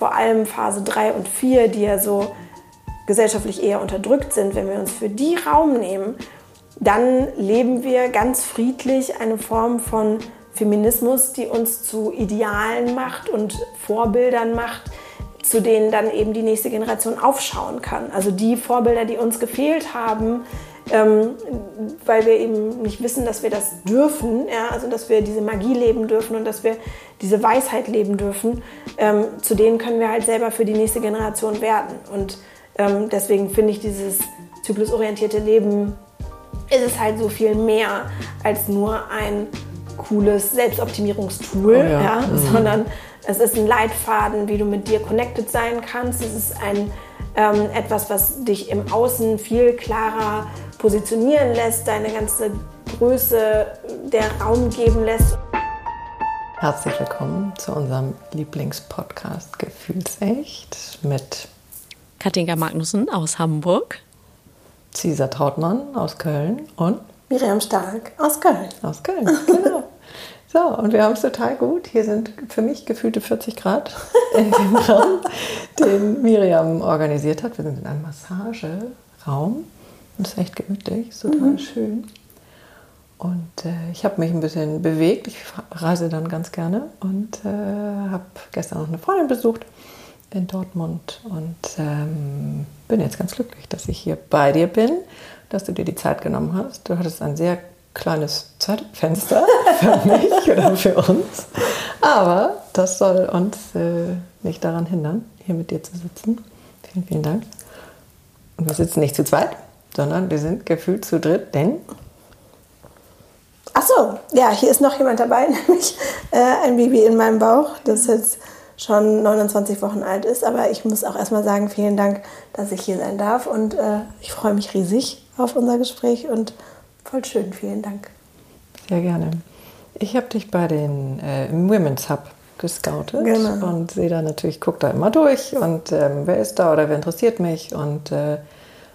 vor allem Phase 3 und 4, die ja so gesellschaftlich eher unterdrückt sind, wenn wir uns für die Raum nehmen, dann leben wir ganz friedlich eine Form von Feminismus, die uns zu Idealen macht und Vorbildern macht, zu denen dann eben die nächste Generation aufschauen kann. Also die Vorbilder, die uns gefehlt haben, ähm, weil wir eben nicht wissen, dass wir das dürfen, ja, also dass wir diese Magie leben dürfen und dass wir diese Weisheit leben dürfen, ähm, zu denen können wir halt selber für die nächste Generation werden. Und ähm, deswegen finde ich dieses zyklusorientierte Leben ist es halt so viel mehr als nur ein cooles Selbstoptimierungstool, oh ja. ja mhm. sondern es ist ein Leitfaden, wie du mit dir connected sein kannst. Es ist ein ähm, etwas, was dich im Außen viel klarer positionieren lässt, deine ganze Größe der Raum geben lässt. Herzlich willkommen zu unserem Lieblingspodcast Gefühlsecht mit Katinka Magnussen aus Hamburg, Cesar Trautmann aus Köln und Miriam Stark aus Köln. Aus Köln, genau. So, und wir haben es total gut. Hier sind für mich gefühlte 40 Grad in dem Raum, den Miriam organisiert hat. Wir sind in einem Massageraum das ist echt gemütlich, ist total mhm. schön. Und äh, ich habe mich ein bisschen bewegt. Ich reise dann ganz gerne und äh, habe gestern noch eine Freundin besucht in Dortmund und ähm, bin jetzt ganz glücklich, dass ich hier bei dir bin, dass du dir die Zeit genommen hast. Du hattest ein sehr kleines Zeitfenster für mich oder für uns, aber das soll uns äh, nicht daran hindern, hier mit dir zu sitzen. Vielen, vielen Dank. Und wir sitzen nicht zu zweit, sondern wir sind gefühlt zu dritt, denn. Ach so, ja, hier ist noch jemand dabei, nämlich äh, ein Baby in meinem Bauch, das jetzt schon 29 Wochen alt ist. Aber ich muss auch erstmal sagen, vielen Dank, dass ich hier sein darf und äh, ich freue mich riesig auf unser Gespräch und voll schön, vielen Dank. Sehr gerne. Ich habe dich bei den äh, im Women's Hub gescoutet genau. und sehe da natürlich, gucke da immer durch und ähm, wer ist da oder wer interessiert mich und äh,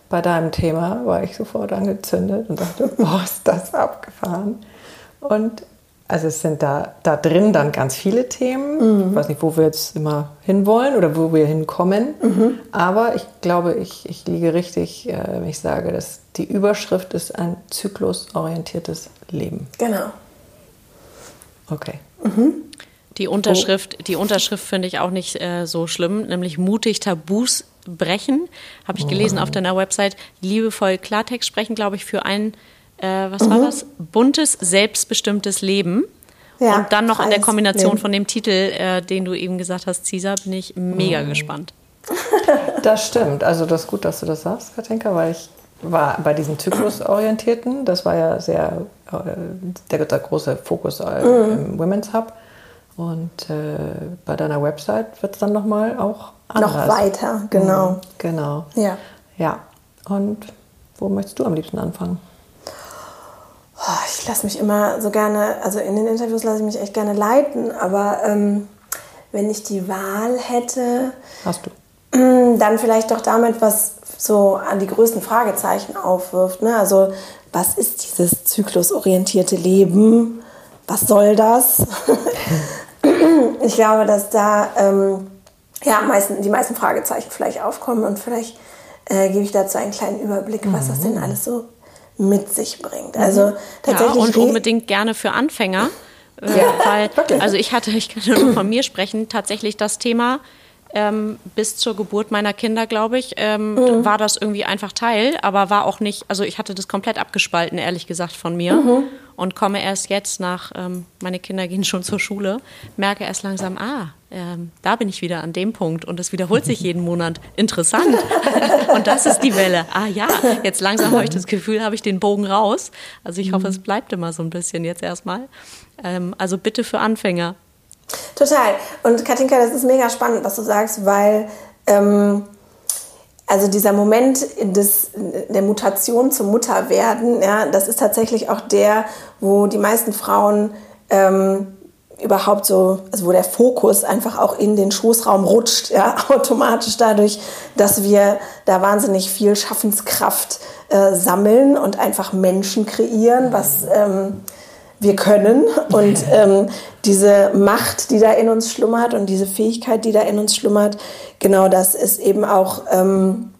bei deinem Thema war ich sofort angezündet und dachte, boah, ist das abgefahren. Und also es sind da, da drin dann ganz viele Themen. Mhm. Ich weiß nicht, wo wir jetzt immer hinwollen oder wo wir hinkommen. Mhm. Aber ich glaube, ich, ich liege richtig, äh, wenn ich sage, dass die Überschrift ist ein zyklusorientiertes Leben. Genau. Okay. Mhm. Die Unterschrift, die Unterschrift finde ich auch nicht äh, so schlimm, nämlich mutig Tabus brechen, habe ich gelesen oh. auf deiner Website. Liebevoll Klartext sprechen, glaube ich, für ein, äh, was mhm. war das? Buntes, selbstbestimmtes Leben. Ja, und dann noch in der Kombination Leben. von dem Titel, äh, den du eben gesagt hast, Caesar, bin ich mega mhm. gespannt. Das stimmt. Also das ist gut, dass du das sagst, Katinka, weil ich war bei diesen Zyklusorientierten, das war ja sehr äh, der, der, große Fokus äh, mhm. im Women's Hub. Und äh, bei deiner Website wird es dann nochmal auch anders. Noch weiter, genau. Mhm, genau. Ja. Ja. Und wo möchtest du am liebsten anfangen? Oh, ich lasse mich immer so gerne, also in den Interviews lasse ich mich echt gerne leiten, aber ähm, wenn ich die Wahl hätte. Hast du. Dann vielleicht doch damit, was so an die größten Fragezeichen aufwirft. Ne? Also, was ist dieses zyklusorientierte Leben? Was soll das? ich glaube, dass da ähm, ja, meisten, die meisten Fragezeichen vielleicht aufkommen und vielleicht äh, gebe ich dazu einen kleinen Überblick, was das denn mhm. alles so mit sich bringt. Also tatsächlich ja, und unbedingt gerne für Anfänger. Äh, ja, weil, wirklich. also ich hatte, ich kann nur von mir sprechen, tatsächlich das Thema ähm, bis zur Geburt meiner Kinder, glaube ich, ähm, mhm. war das irgendwie einfach Teil, aber war auch nicht, also ich hatte das komplett abgespalten, ehrlich gesagt, von mir. Mhm. Und komme erst jetzt nach, ähm, meine Kinder gehen schon zur Schule, merke erst langsam, ah, ähm, da bin ich wieder an dem Punkt und es wiederholt sich jeden Monat. Interessant. und das ist die Welle. Ah ja, jetzt langsam habe ich das Gefühl, habe ich den Bogen raus. Also ich hoffe, es bleibt immer so ein bisschen jetzt erstmal. Ähm, also bitte für Anfänger. Total. Und Katinka, das ist mega spannend, was du sagst, weil ähm, also dieser Moment des, der Mutation zum Mutterwerden, ja, das ist tatsächlich auch der, wo die meisten Frauen ähm, überhaupt so, also wo der Fokus einfach auch in den Schoßraum rutscht, ja, automatisch dadurch, dass wir da wahnsinnig viel Schaffenskraft äh, sammeln und einfach Menschen kreieren, was ähm, wir können und ähm, diese Macht, die da in uns schlummert und diese Fähigkeit, die da in uns schlummert, genau das ist eben auch ähm,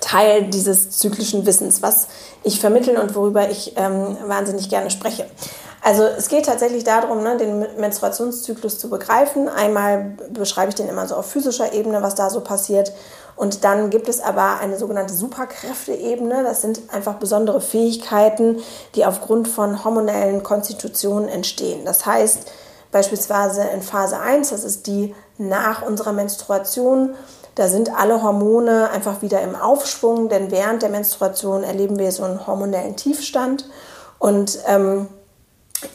Teil dieses zyklischen Wissens, was ich vermitteln und worüber ich ähm, wahnsinnig gerne spreche. Also es geht tatsächlich darum, ne, den Menstruationszyklus zu begreifen. Einmal beschreibe ich den immer so auf physischer Ebene, was da so passiert. Und dann gibt es aber eine sogenannte Superkräfteebene. Das sind einfach besondere Fähigkeiten, die aufgrund von hormonellen Konstitutionen entstehen. Das heißt beispielsweise in Phase 1, das ist die nach unserer Menstruation, da sind alle Hormone einfach wieder im Aufschwung, denn während der Menstruation erleben wir so einen hormonellen Tiefstand. Und ähm,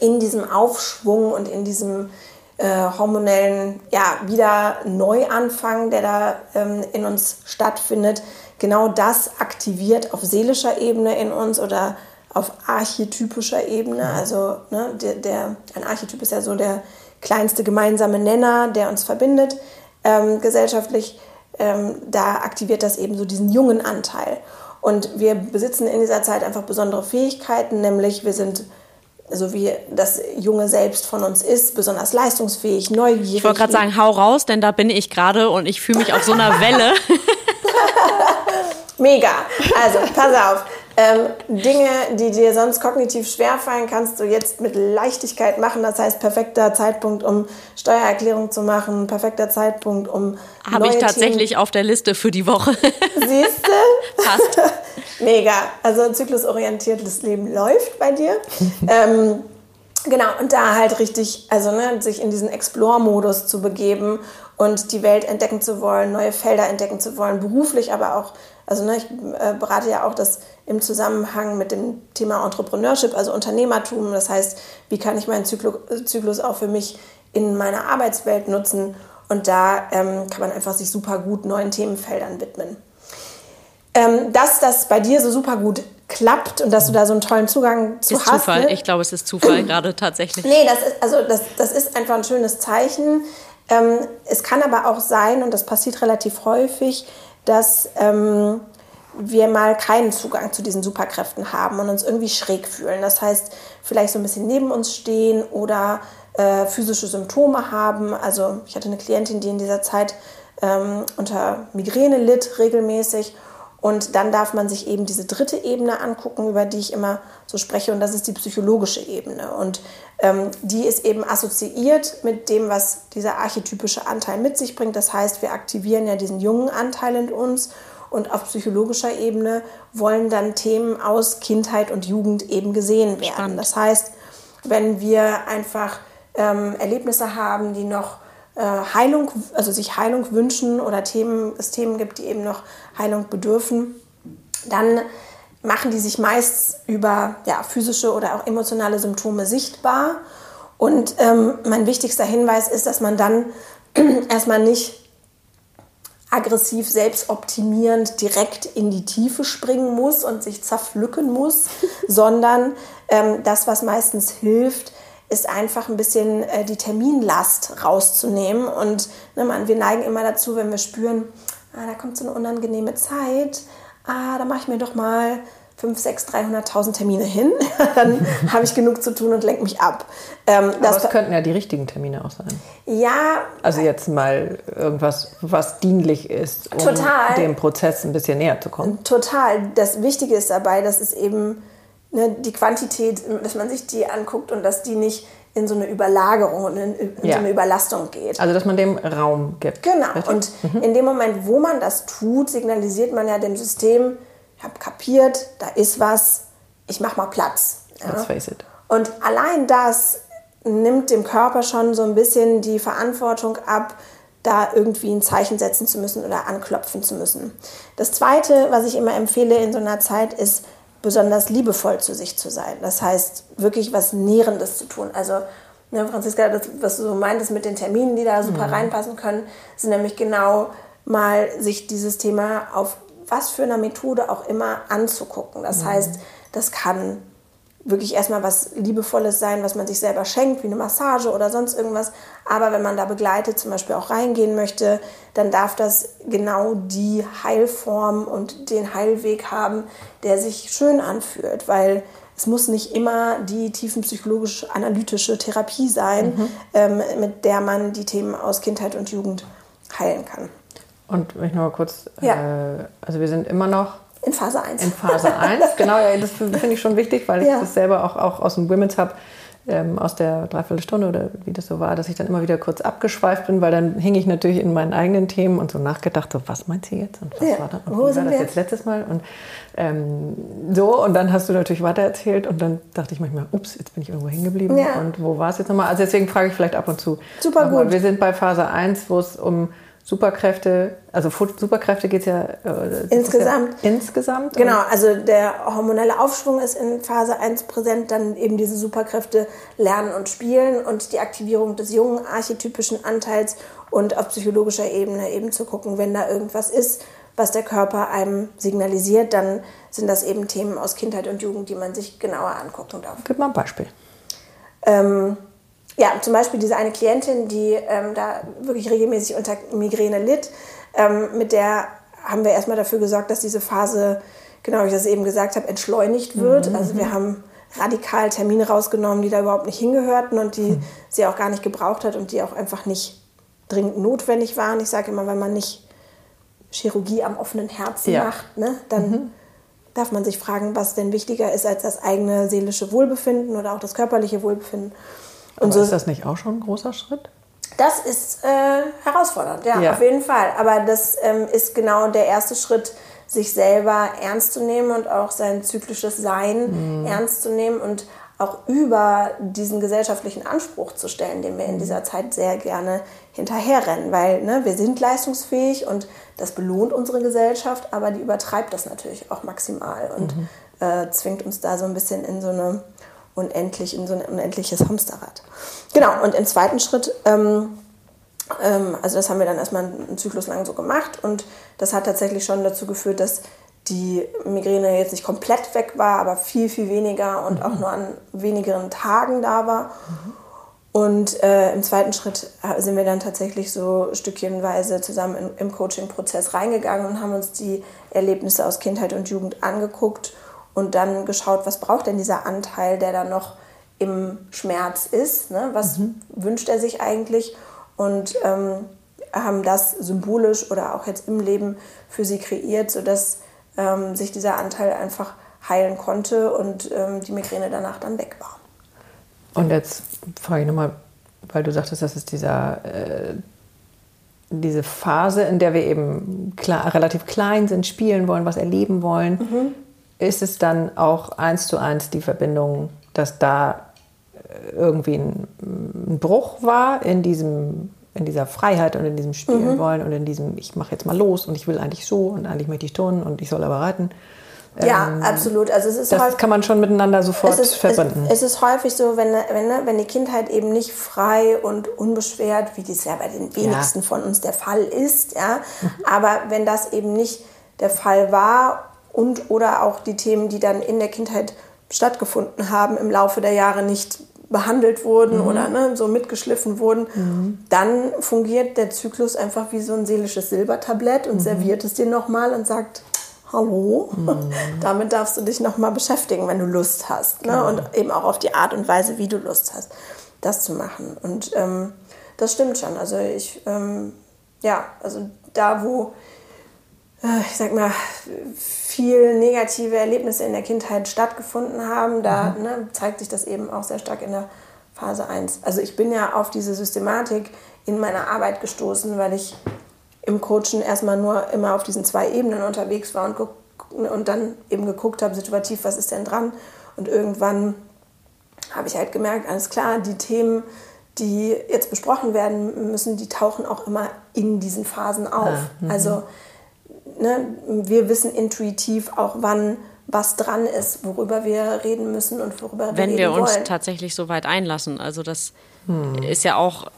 in diesem Aufschwung und in diesem äh, hormonellen ja, wieder Neuanfang, der da ähm, in uns stattfindet, genau das aktiviert auf seelischer Ebene in uns oder auf archetypischer Ebene. Also ne, der, der, ein Archetyp ist ja so der kleinste gemeinsame Nenner, der uns verbindet ähm, gesellschaftlich. Ähm, da aktiviert das eben so diesen jungen Anteil. Und wir besitzen in dieser Zeit einfach besondere Fähigkeiten, nämlich wir sind so wie das junge Selbst von uns ist, besonders leistungsfähig, neugierig. Ich wollte gerade sagen, hau raus, denn da bin ich gerade und ich fühle mich auf so einer Welle. Mega. Also, pass auf. Ähm, Dinge, die dir sonst kognitiv schwerfallen, kannst du jetzt mit Leichtigkeit machen. Das heißt, perfekter Zeitpunkt, um Steuererklärung zu machen, perfekter Zeitpunkt, um. Habe ich tatsächlich Themen. auf der Liste für die Woche. Siehst du? Passt. Mega. Also zyklusorientiertes Leben läuft bei dir. ähm, genau, und da halt richtig, also ne, sich in diesen Explore-Modus zu begeben und die Welt entdecken zu wollen, neue Felder entdecken zu wollen, beruflich, aber auch, also ne, ich äh, berate ja auch das im Zusammenhang mit dem Thema Entrepreneurship, also Unternehmertum. Das heißt, wie kann ich meinen Zyklus auch für mich in meiner Arbeitswelt nutzen? Und da ähm, kann man einfach sich super gut neuen Themenfeldern widmen. Ähm, dass das bei dir so super gut klappt und dass du da so einen tollen Zugang zu ist hast. Zufall. Ne? Ich glaube, es ist Zufall gerade tatsächlich. Nee, das ist, also das, das ist einfach ein schönes Zeichen. Ähm, es kann aber auch sein, und das passiert relativ häufig, dass ähm, wir mal keinen Zugang zu diesen Superkräften haben und uns irgendwie schräg fühlen. Das heißt, vielleicht so ein bisschen neben uns stehen oder äh, physische Symptome haben. Also ich hatte eine Klientin, die in dieser Zeit ähm, unter Migräne litt regelmäßig. Und dann darf man sich eben diese dritte Ebene angucken, über die ich immer so spreche, und das ist die psychologische Ebene. Und ähm, die ist eben assoziiert mit dem, was dieser archetypische Anteil mit sich bringt. Das heißt, wir aktivieren ja diesen jungen Anteil in uns und auf psychologischer Ebene wollen dann Themen aus Kindheit und Jugend eben gesehen werden. Spannend. Das heißt, wenn wir einfach ähm, Erlebnisse haben, die noch Heilung, also sich Heilung wünschen oder Themen, es Themen gibt, die eben noch Heilung bedürfen, dann machen die sich meist über ja, physische oder auch emotionale Symptome sichtbar. Und ähm, mein wichtigster Hinweis ist, dass man dann erstmal nicht aggressiv selbstoptimierend direkt in die Tiefe springen muss und sich zerpflücken muss, sondern ähm, das, was meistens hilft, ist einfach ein bisschen äh, die Terminlast rauszunehmen. Und ne, man, wir neigen immer dazu, wenn wir spüren, ah, da kommt so eine unangenehme Zeit, ah, da mache ich mir doch mal 5, 6, 300.000 Termine hin, dann habe ich genug zu tun und lenke mich ab. Ähm, Aber das könnten ja die richtigen Termine auch sein. Ja. Also jetzt mal irgendwas, was dienlich ist, um total. dem Prozess ein bisschen näher zu kommen. Total. Das Wichtige ist dabei, dass es eben ne, die Quantität, dass man sich die anguckt und dass die nicht in so eine Überlagerung und in, in ja. so eine Überlastung geht. Also dass man dem Raum gibt. Genau. Richtig? Und mhm. in dem Moment, wo man das tut, signalisiert man ja dem System, ich habe kapiert, da ist was, ich mache mal Platz. Ja? Let's face it. Und allein das nimmt dem Körper schon so ein bisschen die Verantwortung ab, da irgendwie ein Zeichen setzen zu müssen oder anklopfen zu müssen. Das Zweite, was ich immer empfehle in so einer Zeit, ist besonders liebevoll zu sich zu sein. Das heißt, wirklich was Nährendes zu tun. Also, ne, Franziska, das, was du so meintest mit den Terminen, die da super mhm. reinpassen können, sind nämlich genau mal sich dieses Thema auf was für eine Methode auch immer anzugucken. Das mhm. heißt, das kann wirklich erstmal was Liebevolles sein, was man sich selber schenkt, wie eine Massage oder sonst irgendwas. Aber wenn man da begleitet zum Beispiel auch reingehen möchte, dann darf das genau die Heilform und den Heilweg haben, der sich schön anfühlt. Weil es muss nicht immer die tiefenpsychologisch-analytische Therapie sein, mhm. ähm, mit der man die Themen aus Kindheit und Jugend heilen kann. Und wenn ich noch mal kurz, ja. äh, also wir sind immer noch in Phase 1. In Phase 1, genau, ja, das finde ich schon wichtig, weil ich ja. das selber auch, auch aus dem Women's Hub ähm, aus der Dreiviertelstunde oder wie das so war, dass ich dann immer wieder kurz abgeschweift bin, weil dann hing ich natürlich in meinen eigenen Themen und so nachgedacht, so was meint sie jetzt und was ja. war das, und Wo wie war das jetzt letztes Mal und ähm, so und dann hast du natürlich weitererzählt und dann dachte ich manchmal, ups, jetzt bin ich irgendwo hängen geblieben ja. und wo war es jetzt nochmal? Also deswegen frage ich vielleicht ab und zu. Super gut. Wir sind bei Phase 1, wo es um Superkräfte, also Superkräfte geht es ja äh, insgesamt. Ja insgesamt. Genau, also der hormonelle Aufschwung ist in Phase 1 präsent, dann eben diese Superkräfte lernen und spielen und die Aktivierung des jungen archetypischen Anteils und auf psychologischer Ebene eben zu gucken, wenn da irgendwas ist, was der Körper einem signalisiert, dann sind das eben Themen aus Kindheit und Jugend, die man sich genauer angucken darf. Gib mal ein Beispiel. Ähm, ja, zum Beispiel diese eine Klientin, die ähm, da wirklich regelmäßig unter Migräne litt, ähm, mit der haben wir erstmal dafür gesorgt, dass diese Phase, genau wie ich das eben gesagt habe, entschleunigt wird. Mhm. Also wir haben radikal Termine rausgenommen, die da überhaupt nicht hingehörten und die mhm. sie auch gar nicht gebraucht hat und die auch einfach nicht dringend notwendig waren. Ich sage immer, wenn man nicht Chirurgie am offenen Herzen ja. macht, ne, dann mhm. darf man sich fragen, was denn wichtiger ist als das eigene seelische Wohlbefinden oder auch das körperliche Wohlbefinden. Und so, ist das nicht auch schon ein großer Schritt? Das ist äh, herausfordernd, ja, ja, auf jeden Fall. Aber das ähm, ist genau der erste Schritt, sich selber ernst zu nehmen und auch sein zyklisches Sein mhm. ernst zu nehmen und auch über diesen gesellschaftlichen Anspruch zu stellen, den wir in dieser Zeit sehr gerne hinterherrennen. Weil ne, wir sind leistungsfähig und das belohnt unsere Gesellschaft, aber die übertreibt das natürlich auch maximal und mhm. äh, zwingt uns da so ein bisschen in so eine unendlich in so ein unendliches Hamsterrad. Genau, und im zweiten Schritt, ähm, ähm, also das haben wir dann erstmal einen Zyklus lang so gemacht und das hat tatsächlich schon dazu geführt, dass die Migräne jetzt nicht komplett weg war, aber viel, viel weniger und mhm. auch nur an wenigeren Tagen da war. Mhm. Und äh, im zweiten Schritt sind wir dann tatsächlich so stückchenweise zusammen in, im Coaching-Prozess reingegangen und haben uns die Erlebnisse aus Kindheit und Jugend angeguckt und dann geschaut, was braucht denn dieser Anteil, der da noch im Schmerz ist, ne? was mhm. wünscht er sich eigentlich und ähm, haben das symbolisch oder auch jetzt im Leben für sie kreiert, sodass ähm, sich dieser Anteil einfach heilen konnte und ähm, die Migräne danach dann weg war. Und jetzt frage ich nochmal, weil du sagtest, das ist dieser, äh, diese Phase, in der wir eben klar, relativ klein sind, spielen wollen, was erleben wollen. Mhm ist es dann auch eins zu eins die Verbindung, dass da äh, irgendwie ein, ein Bruch war in diesem in dieser Freiheit und in diesem Spielen mhm. wollen und in diesem ich mache jetzt mal los und ich will eigentlich so und eigentlich möchte ich turnen und ich soll aber reiten. Ja, ähm, absolut. Also es ist das häufig, kann man schon miteinander sofort es ist, verbinden. Es, es, ist häufig so, wenn, wenn, wenn die Kindheit eben nicht frei und unbeschwert, wie das ja bei den wenigsten ja. von uns der Fall ist, ja, aber wenn das eben nicht der Fall war und oder auch die Themen, die dann in der Kindheit stattgefunden haben, im Laufe der Jahre nicht behandelt wurden mhm. oder ne, so mitgeschliffen wurden, mhm. dann fungiert der Zyklus einfach wie so ein seelisches Silbertablett und mhm. serviert es dir nochmal und sagt, hallo, mhm. damit darfst du dich nochmal beschäftigen, wenn du Lust hast. Ne? Genau. Und eben auch auf die Art und Weise, wie du Lust hast, das zu machen. Und ähm, das stimmt schon. Also ich, ähm, ja, also da, wo ich sag mal, viel negative Erlebnisse in der Kindheit stattgefunden haben, da mhm. ne, zeigt sich das eben auch sehr stark in der Phase 1. Also ich bin ja auf diese Systematik in meiner Arbeit gestoßen, weil ich im Coachen erstmal nur immer auf diesen zwei Ebenen unterwegs war und, und dann eben geguckt habe, situativ, was ist denn dran? Und irgendwann habe ich halt gemerkt, alles klar, die Themen, die jetzt besprochen werden müssen, die tauchen auch immer in diesen Phasen auf. Ja, mhm. also ne, wir wissen intuitiv auch, wann was dran ist, worüber wir reden müssen und worüber wir reden wollen. Wenn wir uns tatsächlich so weit einlassen. Also das hm. ist ja auch,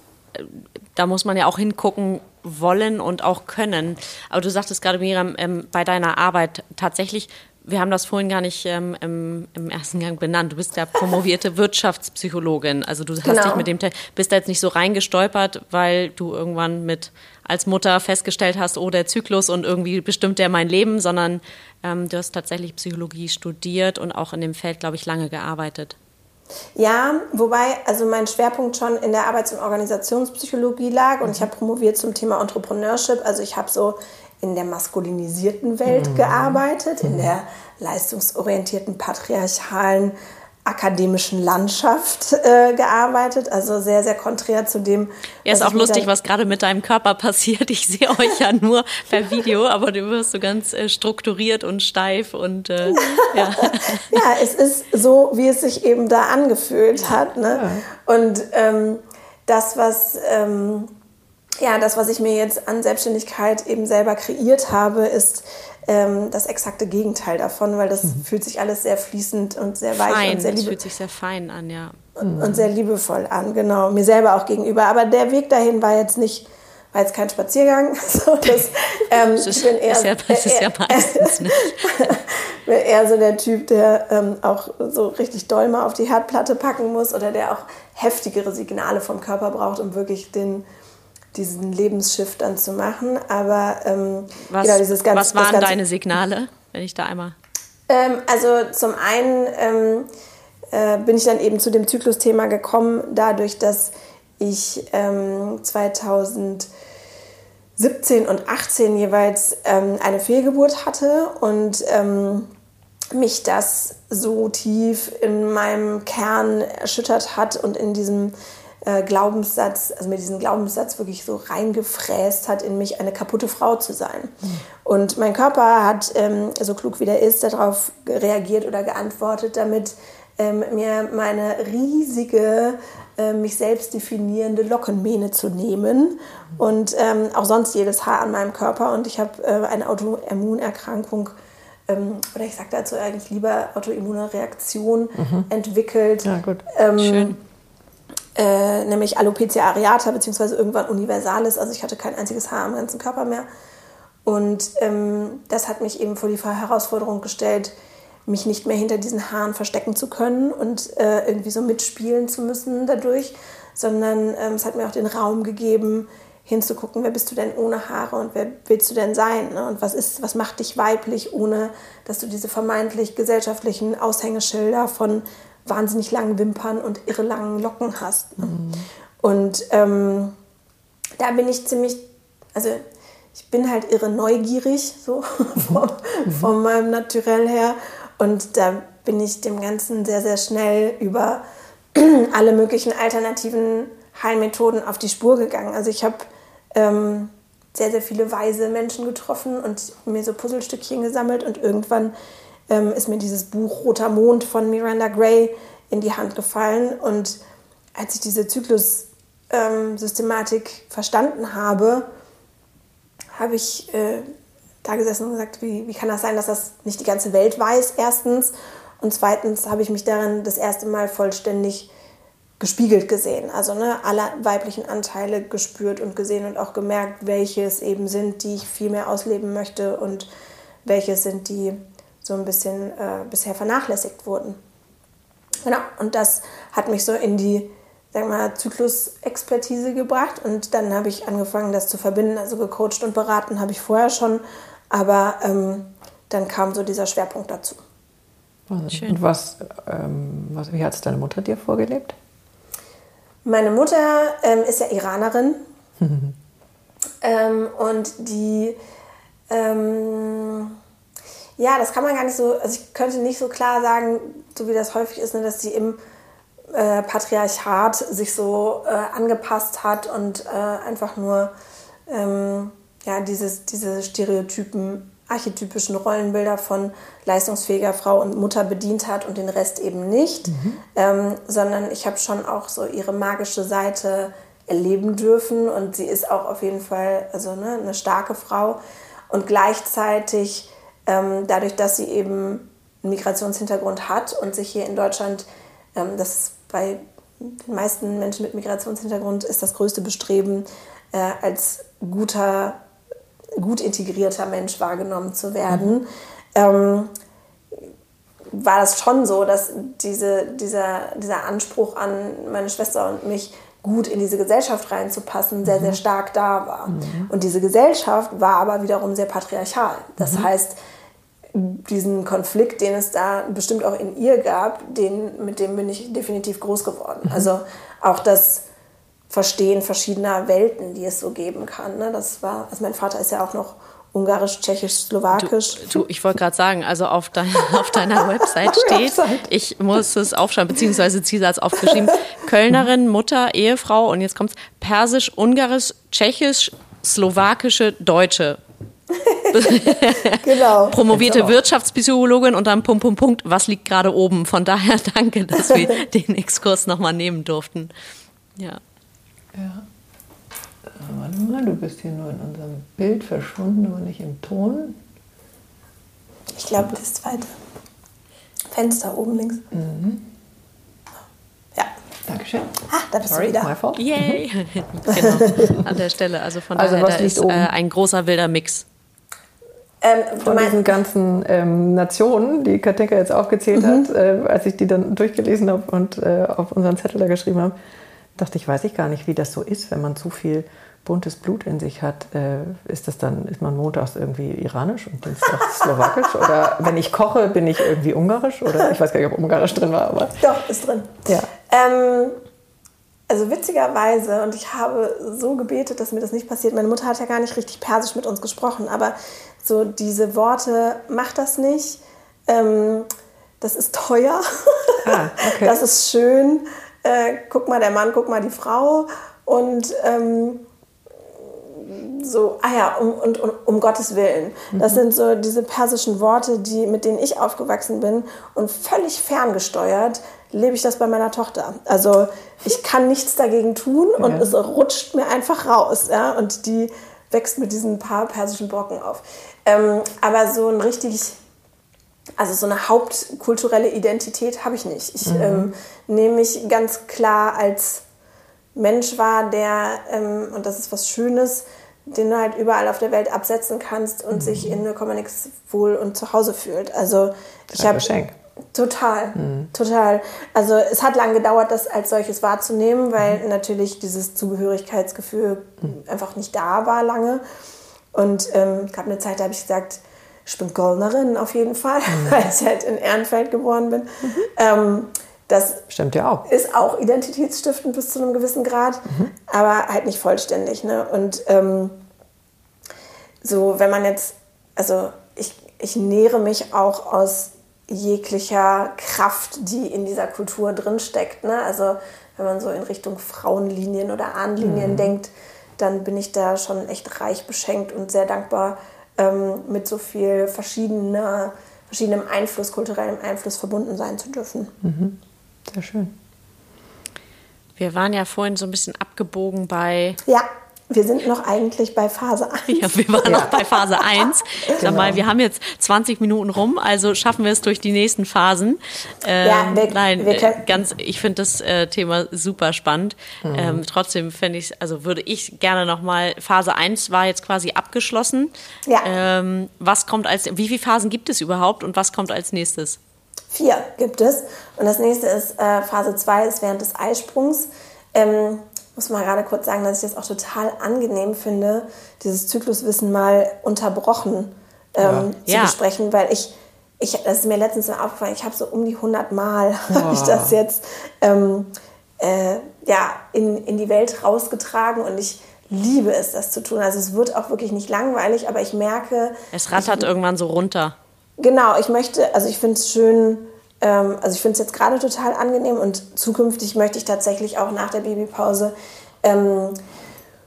da muss man ja auch hingucken wollen und auch können. Aber du sagtest gerade, Miriam, ähm, bei deiner Arbeit tatsächlich wir haben das vorhin gar nicht ähm, im, im, ersten Gang benannt. Du bist ja promovierte Wirtschaftspsychologin. Also du hast genau. dich mit dem bist da jetzt nicht so reingestolpert, weil du irgendwann mit als Mutter festgestellt hast, oh, der Zyklus und irgendwie bestimmt der mein Leben, sondern ähm, du hast tatsächlich Psychologie studiert und auch in dem Feld, glaube ich, lange gearbeitet. Ja, wobei also mein Schwerpunkt schon in der Arbeits- und Organisationspsychologie lag und ich habe promoviert zum Thema Entrepreneurship. Also ich habe so in der maskulinisierten Welt mhm. gearbeitet, in der leistungsorientierten, patriarchalen akademischen Landschaft äh, gearbeitet, also sehr, sehr konträr zu dem. Ja, ist auch lustig, was gerade mit deinem Körper passiert. Ich sehe euch ja nur per Video, aber du wirst so ganz äh, strukturiert und steif und äh, ja. ja, es ist so, wie es sich eben da angefühlt hat. Ne? Ja. Und ähm, das, was ähm, ja, das, was ich mir jetzt an Selbstständigkeit eben selber kreiert habe, ist ähm, das exakte Gegenteil davon, weil das mhm. fühlt sich alles sehr fließend und sehr weich fein. und sehr liebe fühlt sich sehr fein an, ja. Und, und, sehr liebevoll an, genau, mir selber auch gegenüber. Aber der Weg dahin war jetzt nicht, war jetzt kein Spaziergang. So, das, ähm, das ist, ich bin eher, ist ja, das ist ja meistens nicht. bin eher so der Typ, der ähm, auch so richtig doll mal auf die Herdplatte packen muss oder der auch heftigere Signale vom Körper braucht, um wirklich den diesen Lebensschiff dann zu machen. Aber ähm, was, genau, dieses ganz, was waren ganze, deine Signale, wenn ich da einmal. Ähm, also zum einen ähm, äh, bin ich dann eben zu dem Zyklusthema gekommen, dadurch, dass ich 2017 ähm, und 18 jeweils ähm, eine Fehlgeburt hatte und ähm, mich das so tief in meinem Kern erschüttert hat und in diesem äh, Glaubenssatz, also mir diesen Glaubenssatz wirklich so reingefräst hat in mich, eine kaputte Frau zu sein. Mhm. Und mein Körper hat, ähm, so klug wie der ist, darauf reagiert oder geantwortet, damit ähm, mir meine riesige, äh, mich selbst definierende Lockenmähne zu nehmen und ähm, auch sonst jedes Haar an meinem Körper. Und ich habe äh, eine Autoimmunerkrankung ähm, oder ich sage dazu eigentlich lieber autoimmune Reaktion mhm. entwickelt. Ja, gut. Ähm, Schön äh, nämlich Alopecia areata, beziehungsweise irgendwann universalis. Also ich hatte kein einziges Haar am ganzen Körper mehr. Und ähm, das hat mich eben vor die Herausforderung gestellt, mich nicht mehr hinter diesen Haaren verstecken zu können und äh, irgendwie so mitspielen zu müssen dadurch, sondern ähm, es hat mir auch den Raum gegeben, hinzugucken, wer bist du denn ohne Haare und wer willst du denn sein? Ne? Und was ist, was macht dich weiblich, ohne dass du diese vermeintlich gesellschaftlichen Aushängeschilder von wahnsinnig langen Wimpern und irre langen Locken hast. Mhm. Und ähm, da bin ich ziemlich, also ich bin halt irre neugierig, so von, mhm. von meinem Naturell her. Und da bin ich dem Ganzen sehr, sehr schnell über alle möglichen alternativen Heilmethoden auf die Spur gegangen. Also ich habe ähm, sehr, sehr viele weise Menschen getroffen und mir so Puzzlestückchen gesammelt und irgendwann ähm, ist mir dieses Buch Roter Mond von Miranda Gray in die Hand gefallen. Und als ich diese Zyklus-Systematik ähm, verstanden habe, habe ich äh, da gesessen und gesagt, wie, wie kann das sein, dass das nicht die ganze Welt weiß, erstens. Und zweitens habe ich mich darin das erste Mal vollständig gespiegelt gesehen. Also ne, alle weiblichen Anteile gespürt und gesehen und auch gemerkt, welche es eben sind, die ich viel mehr ausleben möchte und welche sind, die so ein bisschen äh, bisher vernachlässigt wurden. Genau, und das hat mich so in die sagen wir Zyklusexpertise gebracht und dann habe ich angefangen, das zu verbinden. Also gecoacht und beraten habe ich vorher schon, aber ähm, dann kam so dieser Schwerpunkt dazu. Schön. Und was, ähm, was, wie hat es deine Mutter dir vorgelebt? Meine Mutter ähm, ist ja Iranerin ähm, und die ähm, ja, das kann man gar nicht so, also ich könnte nicht so klar sagen, so wie das häufig ist, ne, dass sie im äh, Patriarchat sich so äh, angepasst hat und äh, einfach nur ähm, ja, dieses, diese Stereotypen, archetypischen Rollenbilder von leistungsfähiger Frau und Mutter bedient hat und den Rest eben nicht, mhm. ähm, sondern ich habe schon auch so ihre magische Seite erleben dürfen und sie ist auch auf jeden Fall also ne, eine starke Frau und gleichzeitig dadurch, dass sie eben einen Migrationshintergrund hat und sich hier in Deutschland, ähm, das bei den meisten Menschen mit Migrationshintergrund ist das größte Bestreben, äh, als guter, gut integrierter Mensch wahrgenommen zu werden. Mhm. Ähm, war das schon so, dass diese, dieser, dieser Anspruch an meine Schwester und mich gut in diese Gesellschaft reinzupassen, sehr, sehr stark da war. Mhm. Und diese Gesellschaft war aber wiederum sehr patriarchal. Das mhm. heißt, diesen Konflikt, den es da bestimmt auch in ihr gab, den, mit dem bin ich definitiv groß geworden. Mhm. Also auch das Verstehen verschiedener Welten, die es so geben kann. Ne? Das war, also mein Vater ist ja auch noch Ungarisch, Tschechisch, Slowakisch. Du, du ich wollte gerade sagen, also auf, dein, auf deiner Website steht, ich muss es aufschreiben, beziehungsweise Zielsatz aufgeschrieben, Kölnerin, Mutter, Ehefrau und jetzt kommt Persisch, Ungarisch, Tschechisch, Slowakische, Deutsche. genau. Promovierte Wirtschaftspsychologin und dann Punkt, Punkt, Punkt, was liegt gerade oben. Von daher danke, dass wir den Exkurs nochmal nehmen durften. Ja. Ja. Warte mal, du bist hier nur in unserem Bild verschwunden, aber nicht im Ton. Ich glaube, das zweite Fenster oben links. Mhm. Ja. Dankeschön. Ah, da bist Sorry, du wieder. My fault. Yay. genau, an der Stelle. Also von also daher, da ist äh, ein großer wilder Mix. Ähm, von diesen ganzen ähm, Nationen, die Katinka jetzt aufgezählt mhm. hat, äh, als ich die dann durchgelesen habe und äh, auf unseren Zettel da geschrieben habe, dachte ich, weiß ich gar nicht, wie das so ist, wenn man zu viel buntes Blut in sich hat, äh, ist das dann, ist man montags irgendwie iranisch und dienstags slowakisch? Oder wenn ich koche, bin ich irgendwie ungarisch? Oder ich weiß gar nicht, ob ungarisch drin war, aber. Doch, ist drin. Ja. Ähm, also witzigerweise, und ich habe so gebetet, dass mir das nicht passiert. Meine Mutter hat ja gar nicht richtig Persisch mit uns gesprochen, aber so diese Worte, mach das nicht, ähm, das ist teuer, ah, okay. das ist schön, äh, guck mal der Mann, guck mal die Frau und ähm, so, ah ja, um, und, um, um Gottes Willen. Das mhm. sind so diese persischen Worte, die, mit denen ich aufgewachsen bin und völlig ferngesteuert lebe ich das bei meiner Tochter. Also ich kann nichts dagegen tun und ja. es rutscht mir einfach raus. Ja? Und die wächst mit diesen paar persischen Brocken auf. Ähm, aber so ein richtig, also so eine hauptkulturelle Identität habe ich nicht. Ich mhm. ähm, nehme mich ganz klar als Mensch wahr, der, ähm, und das ist was Schönes, den du halt überall auf der Welt absetzen kannst und mhm. sich in Ökonomics wohl und zu Hause fühlt. Also ich habe total, mhm. total. Also es hat lange gedauert, das als solches wahrzunehmen, weil mhm. natürlich dieses Zugehörigkeitsgefühl mhm. einfach nicht da war lange. Und ähm, gab eine Zeit, da habe ich gesagt, ich bin Goldnerin auf jeden Fall, mhm. weil ich halt in Ehrenfeld geboren bin. Mhm. Ähm, das Stimmt ja auch. Ist auch identitätsstiftend bis zu einem gewissen Grad, mhm. aber halt nicht vollständig. Ne? Und ähm, so, wenn man jetzt, also ich, ich nähere mich auch aus jeglicher Kraft, die in dieser Kultur drinsteckt. Ne? Also wenn man so in Richtung Frauenlinien oder Ahnenlinien mhm. denkt, dann bin ich da schon echt reich beschenkt und sehr dankbar, ähm, mit so viel verschiedener, verschiedenem Einfluss, kulturellem Einfluss verbunden sein zu dürfen. Mhm. Sehr schön. Wir waren ja vorhin so ein bisschen abgebogen bei. Ja. Wir sind noch eigentlich bei Phase 1. Ja, wir waren ja. noch bei Phase 1. genau. mal, wir haben jetzt 20 Minuten rum, also schaffen wir es durch die nächsten Phasen. Ähm, ja, wir, nein, wir äh, ganz, ich finde das äh, Thema super spannend. Mhm. Ähm, trotzdem fände ich, also würde ich gerne nochmal, Phase 1 war jetzt quasi abgeschlossen. Ja. Ähm, was kommt als, wie viele Phasen gibt es überhaupt und was kommt als nächstes? Vier gibt es. Und das nächste ist äh, Phase 2, ist während des Eisprungs. Ähm, muss mal gerade kurz sagen, dass ich das auch total angenehm finde, dieses Zykluswissen mal unterbrochen ähm, ja. zu ja. besprechen, weil ich, ich, das ist mir letztens mal aufgefallen, ich habe so um die 100 Mal habe ich das jetzt ähm, äh, ja, in, in die Welt rausgetragen und ich liebe es, das zu tun. Also es wird auch wirklich nicht langweilig, aber ich merke... Es rattert ich, irgendwann so runter. Genau, ich möchte, also ich finde es schön, ähm, also ich finde es jetzt gerade total angenehm und zukünftig möchte ich tatsächlich auch nach der Babypause ähm,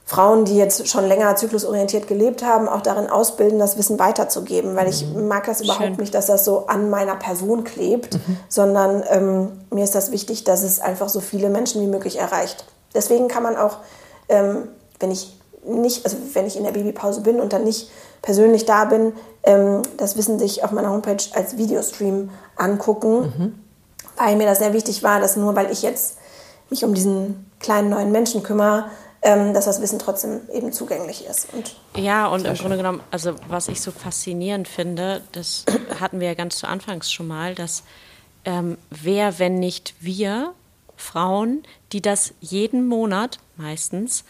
Frauen, die jetzt schon länger zyklusorientiert gelebt haben, auch darin ausbilden, das Wissen weiterzugeben, weil ich mhm. mag das überhaupt Schön. nicht, dass das so an meiner Person klebt, mhm. sondern ähm, mir ist das wichtig, dass es einfach so viele Menschen wie möglich erreicht. Deswegen kann man auch, ähm, wenn ich nicht, also wenn ich in der Babypause bin und dann nicht persönlich da bin, ähm, das Wissen sich auf meiner Homepage als Videostream angucken, mhm. weil mir das sehr wichtig war, dass nur weil ich jetzt mich um diesen kleinen neuen Menschen kümmere, ähm, dass das Wissen trotzdem eben zugänglich ist. Und ja, und im Grunde genommen, also was ich so faszinierend finde, das hatten wir ja ganz zu Anfangs schon mal, dass ähm, wer, wenn nicht wir, Frauen, die das jeden Monat meistens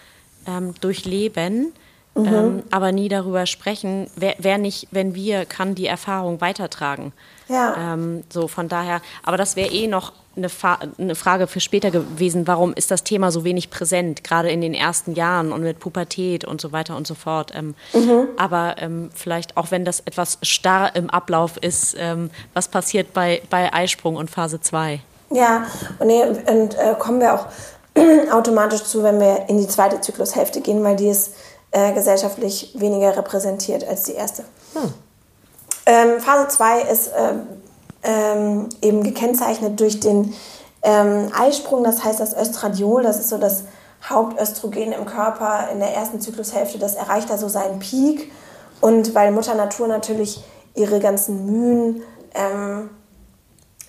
ähm, durchleben, mhm. ähm, aber nie darüber sprechen. Wer, wer, nicht, wenn wir, kann die Erfahrung weitertragen. Ja. Ähm, so von daher, aber das wäre eh noch eine, Fa eine, Frage für später gewesen. Warum ist das Thema so wenig präsent, gerade in den ersten Jahren und mit Pubertät und so weiter und so fort? Ähm, mhm. Aber ähm, vielleicht auch wenn das etwas starr im Ablauf ist, ähm, was passiert bei, bei Eisprung und Phase 2? Ja, und, nee, und äh, kommen wir auch automatisch zu, wenn wir in die zweite Zyklushälfte gehen, weil die ist äh, gesellschaftlich weniger repräsentiert als die erste. Hm. Ähm, Phase 2 ist äh, ähm, eben gekennzeichnet durch den ähm, Eisprung, das heißt das Östradiol, das ist so das Hauptöstrogen im Körper in der ersten Zyklushälfte, das erreicht da so seinen Peak. Und weil Mutter Natur natürlich ihre ganzen Mühen ähm,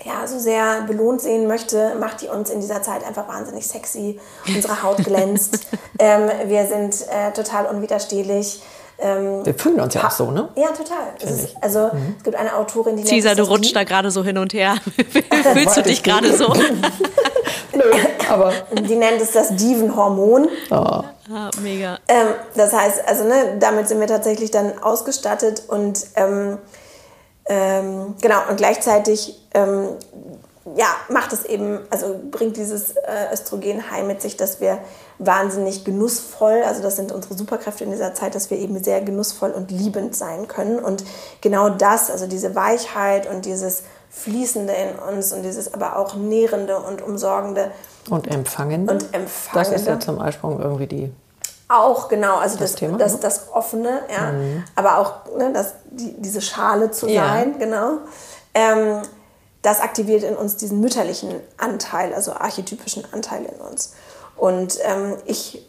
ja, so sehr belohnt sehen möchte, macht die uns in dieser Zeit einfach wahnsinnig sexy. Unsere Haut glänzt. ähm, wir sind äh, total unwiderstehlich. Ähm, wir fühlen uns ja auch so, ne? Ja, total. Ist, also mhm. es gibt eine Autorin, die Caesar, du rutschst da gerade so hin und her. Fühlst du dich gerade so? Nö, aber die nennt es das Diven-Hormon. Oh. Ah, mega. Ähm, das heißt, also ne, damit sind wir tatsächlich dann ausgestattet und ähm, ähm, genau, und gleichzeitig ähm, ja, macht es eben, also bringt dieses äh, Östrogen heim mit sich, dass wir wahnsinnig genussvoll, also das sind unsere Superkräfte in dieser Zeit, dass wir eben sehr genussvoll und liebend sein können. Und genau das, also diese Weichheit und dieses Fließende in uns und dieses aber auch Nährende und Umsorgende. Und Empfangende. Und Empfangende. Das ist ja zum Eisprung irgendwie die auch, genau, also das, das, Thema, das, ne? das Offene, ja. Mhm. Aber auch ne, das, die, diese Schale zu sein, ja. genau. Ähm, das aktiviert in uns diesen mütterlichen Anteil, also archetypischen Anteil in uns. Und ähm, ich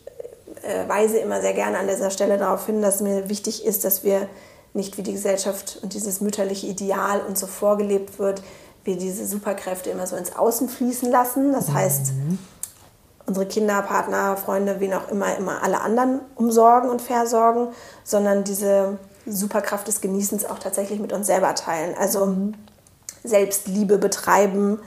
äh, weise immer sehr gerne an dieser Stelle darauf hin, dass mir wichtig ist, dass wir nicht wie die Gesellschaft und dieses mütterliche Ideal uns so vorgelebt wird, wir diese Superkräfte immer so ins Außen fließen lassen. Das heißt, mhm unsere Kinder, Partner, Freunde, wen auch immer, immer alle anderen umsorgen und versorgen, sondern diese Superkraft des Genießens auch tatsächlich mit uns selber teilen. Also mhm. Selbstliebe betreiben,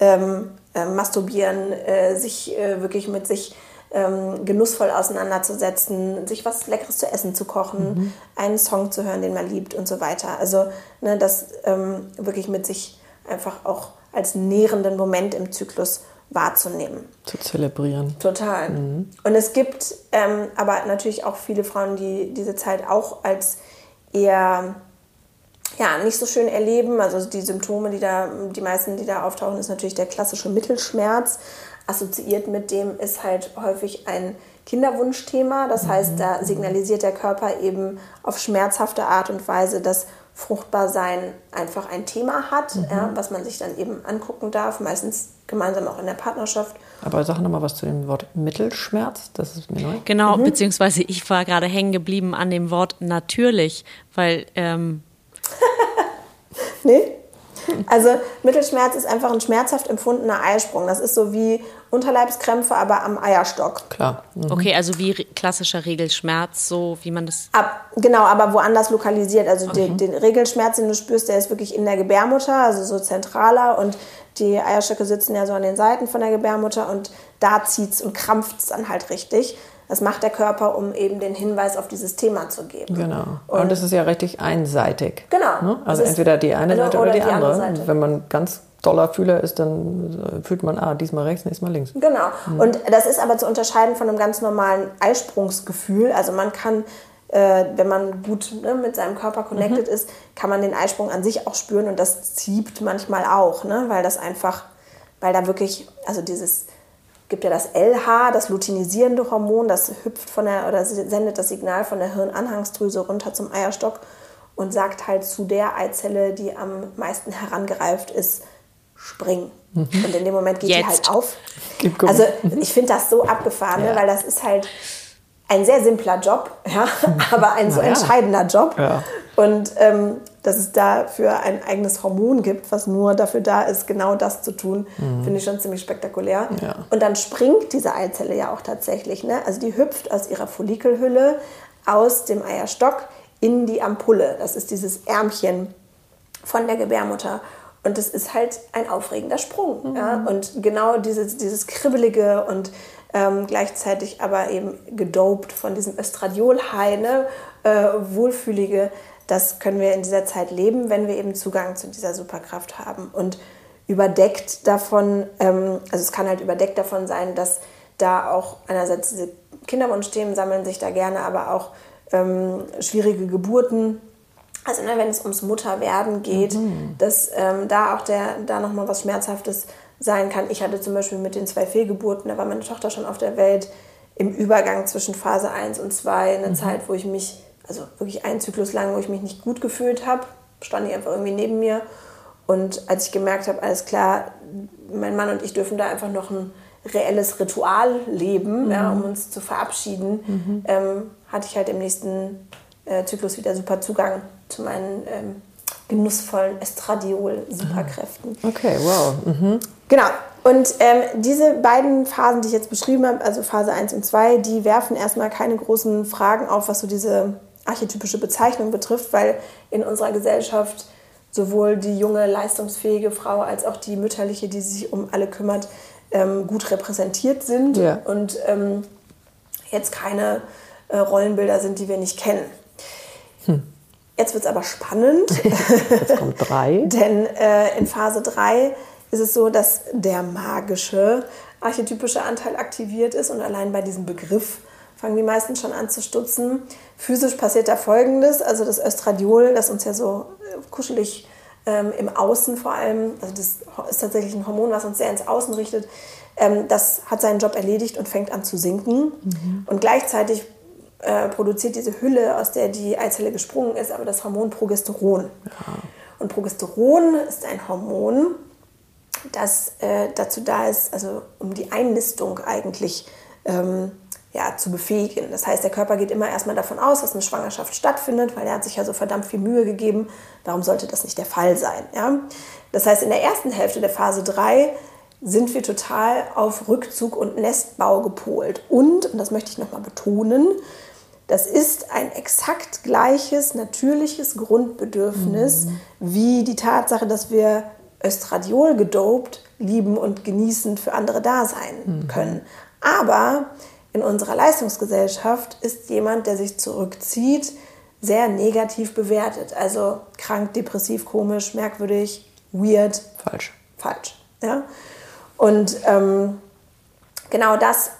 ähm, äh, masturbieren, äh, sich äh, wirklich mit sich ähm, genussvoll auseinanderzusetzen, sich was Leckeres zu essen zu kochen, mhm. einen Song zu hören, den man liebt und so weiter. Also ne, das ähm, wirklich mit sich einfach auch als nährenden Moment im Zyklus wahrzunehmen. Zu zelebrieren. Total. Mhm. Und es gibt ähm, aber natürlich auch viele Frauen, die diese Zeit auch als eher ja, nicht so schön erleben. Also die Symptome, die da, die meisten, die da auftauchen, ist natürlich der klassische Mittelschmerz. Assoziiert mit dem ist halt häufig ein Kinderwunschthema. Das heißt, da signalisiert der Körper eben auf schmerzhafte Art und Weise, dass Fruchtbarsein einfach ein Thema hat, mhm. ja, was man sich dann eben angucken darf, meistens gemeinsam auch in der Partnerschaft. Aber sag nochmal was zu dem Wort Mittelschmerz, das ist mir neu. Genau, mhm. beziehungsweise ich war gerade hängen geblieben an dem Wort natürlich, weil... Ähm nee? Also Mittelschmerz ist einfach ein schmerzhaft empfundener Eisprung. Das ist so wie Unterleibskrämpfe, aber am Eierstock. Klar. Mhm. Okay, also wie klassischer Regelschmerz, so wie man das. Ab, genau, aber woanders lokalisiert. Also okay. den, den, Regelschmerz, den du spürst, der ist wirklich in der Gebärmutter, also so zentraler und die Eierstöcke sitzen ja so an den Seiten von der Gebärmutter und da zieht es und krampft es dann halt richtig. Das macht der Körper, um eben den Hinweis auf dieses Thema zu geben. Genau. Und, es ist ja richtig einseitig. Genau. Ne? Also entweder die eine Seite oder, oder die, die, andere. Seite. Wenn man ganz doller Fühler ist, dann fühlt man, ah, diesmal rechts, nächstes Mal links. Genau. Mhm. Und das ist aber zu unterscheiden von einem ganz normalen Eisprungsgefühl. Also man kann äh, wenn man gut ne, mit seinem Körper connected mhm. ist, kann man den Eisprung an sich auch spüren und das zieht manchmal auch, ne, weil das einfach, weil da wirklich, also dieses gibt ja das LH, das luteinisierende Hormon, das hüpft von der oder sendet das Signal von der Hirnanhangsdrüse runter zum Eierstock und sagt halt zu der Eizelle, die am meisten herangereift ist, spring. Mhm. Und in dem Moment geht Jetzt. die halt auf. Also ich finde das so abgefahren, ne, ja. weil das ist halt ein sehr simpler Job, ja, aber ein so ja. entscheidender Job. Ja. Und ähm, dass es dafür ein eigenes Hormon gibt, was nur dafür da ist, genau das zu tun, mhm. finde ich schon ziemlich spektakulär. Ja. Und dann springt diese Eizelle ja auch tatsächlich. Ne? Also die hüpft aus ihrer Follikelhülle, aus dem Eierstock in die Ampulle. Das ist dieses Ärmchen von der Gebärmutter. Und das ist halt ein aufregender Sprung. Mhm. Ja? Und genau dieses, dieses Kribbelige und ähm, gleichzeitig aber eben gedopt von diesem Östradiol-High, ne? äh, wohlfühlige, das können wir in dieser Zeit leben, wenn wir eben Zugang zu dieser Superkraft haben. Und überdeckt davon, ähm, also es kann halt überdeckt davon sein, dass da auch einerseits diese Kinderwunschthemen sammeln sich da gerne, aber auch ähm, schwierige Geburten. Also ne, wenn es ums Mutterwerden geht, mhm. dass ähm, da auch der, da nochmal was Schmerzhaftes sein kann. Ich hatte zum Beispiel mit den zwei Fehlgeburten, da war meine Tochter schon auf der Welt, im Übergang zwischen Phase 1 und 2 eine mhm. Zeit, wo ich mich, also wirklich einen Zyklus lang, wo ich mich nicht gut gefühlt habe, stand ich einfach irgendwie neben mir. Und als ich gemerkt habe, alles klar, mein Mann und ich dürfen da einfach noch ein reelles Ritual leben, mhm. ja, um uns zu verabschieden, mhm. ähm, hatte ich halt im nächsten äh, Zyklus wieder super Zugang zu meinen ähm, genussvollen Estradiol-Superkräften. Okay, wow. Mhm. Genau. Und ähm, diese beiden Phasen, die ich jetzt beschrieben habe, also Phase 1 und 2, die werfen erstmal keine großen Fragen auf, was so diese archetypische Bezeichnung betrifft, weil in unserer Gesellschaft sowohl die junge, leistungsfähige Frau als auch die mütterliche, die sich um alle kümmert, ähm, gut repräsentiert sind ja. und ähm, jetzt keine äh, Rollenbilder sind, die wir nicht kennen. Hm. Jetzt wird es aber spannend. Jetzt kommt drei. Denn äh, in Phase 3 ist es so, dass der magische archetypische Anteil aktiviert ist und allein bei diesem Begriff fangen die meisten schon an zu stutzen. Physisch passiert da Folgendes, also das Östradiol, das uns ja so äh, kuschelig ähm, im Außen vor allem, also das ist tatsächlich ein Hormon, was uns sehr ins Außen richtet, ähm, das hat seinen Job erledigt und fängt an zu sinken. Mhm. Und gleichzeitig äh, produziert diese Hülle, aus der die Eizelle gesprungen ist, aber das Hormon Progesteron. Ja. Und Progesteron ist ein Hormon, das äh, dazu da ist, also um die Einnistung eigentlich ähm, ja, zu befähigen. Das heißt, der Körper geht immer erstmal davon aus, dass eine Schwangerschaft stattfindet, weil er hat sich ja so verdammt viel Mühe gegeben. Warum sollte das nicht der Fall sein? Ja? Das heißt, in der ersten Hälfte der Phase 3 sind wir total auf Rückzug und Nestbau gepolt. Und, und das möchte ich nochmal betonen, das ist ein exakt gleiches, natürliches Grundbedürfnis mhm. wie die Tatsache, dass wir Östradiol gedopt lieben und genießend für andere da sein mhm. können. Aber in unserer Leistungsgesellschaft ist jemand, der sich zurückzieht, sehr negativ bewertet. Also krank, depressiv, komisch, merkwürdig, weird. Falsch. Falsch. Ja? Und ähm, genau das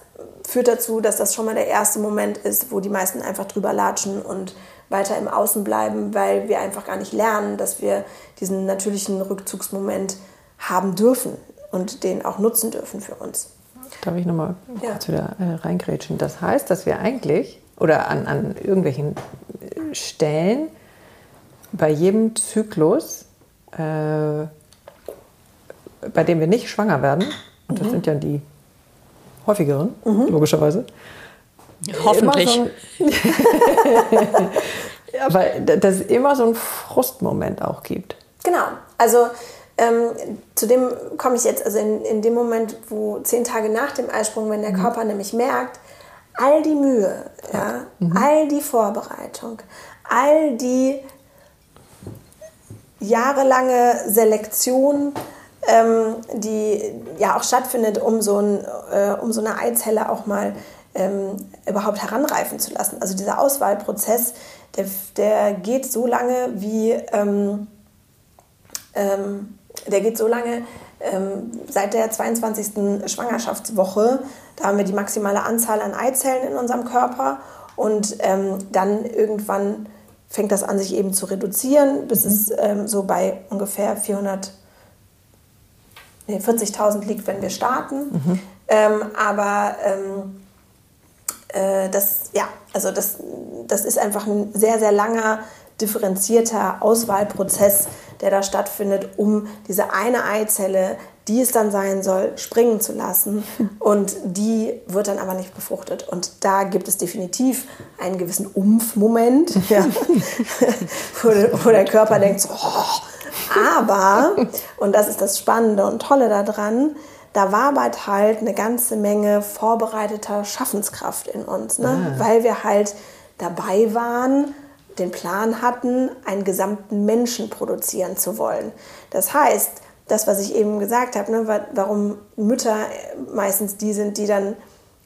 führt dazu, dass das schon mal der erste Moment ist, wo die meisten einfach drüber latschen und weiter im Außen bleiben, weil wir einfach gar nicht lernen, dass wir diesen natürlichen Rückzugsmoment haben dürfen und den auch nutzen dürfen für uns. Darf ich nochmal ja. kurz wieder äh, reingrätschen? Das heißt, dass wir eigentlich oder an, an irgendwelchen äh, Stellen bei jedem Zyklus, äh, bei dem wir nicht schwanger werden, und das mhm. sind ja die häufigeren, mhm. logischerweise. Hoffentlich. So aber dass es immer so einen Frustmoment auch gibt. Genau. Also ähm, zu dem komme ich jetzt, also in, in dem Moment, wo zehn Tage nach dem Eisprung, wenn der mhm. Körper nämlich merkt, all die Mühe, ja, mhm. all die Vorbereitung, all die jahrelange Selektion, ähm, die ja auch stattfindet, um so, ein, äh, um so eine Eizelle auch mal ähm, überhaupt heranreifen zu lassen. Also dieser Auswahlprozess, der, der geht so lange wie ähm, ähm der geht so lange ähm, seit der 22. Schwangerschaftswoche. Da haben wir die maximale Anzahl an Eizellen in unserem Körper und ähm, dann irgendwann fängt das an, sich eben zu reduzieren, bis mhm. es ähm, so bei ungefähr 400 nee, 40.000 liegt, wenn wir starten. Mhm. Ähm, aber ähm, äh, das, ja, also das, das ist einfach ein sehr, sehr langer, differenzierter Auswahlprozess, der da stattfindet, um diese eine Eizelle, die es dann sein soll, springen zu lassen. Und die wird dann aber nicht befruchtet. Und da gibt es definitiv einen gewissen Umf-Moment, ja, wo, wo, der Körper denkt, so, oh. aber, und das ist das Spannende und Tolle daran, da war bald halt eine ganze Menge vorbereiteter Schaffenskraft in uns, ne? Ah. weil wir halt dabei waren, den Plan hatten, einen gesamten Menschen produzieren zu wollen. Das heißt, das, was ich eben gesagt habe, ne, warum Mütter meistens die sind, die dann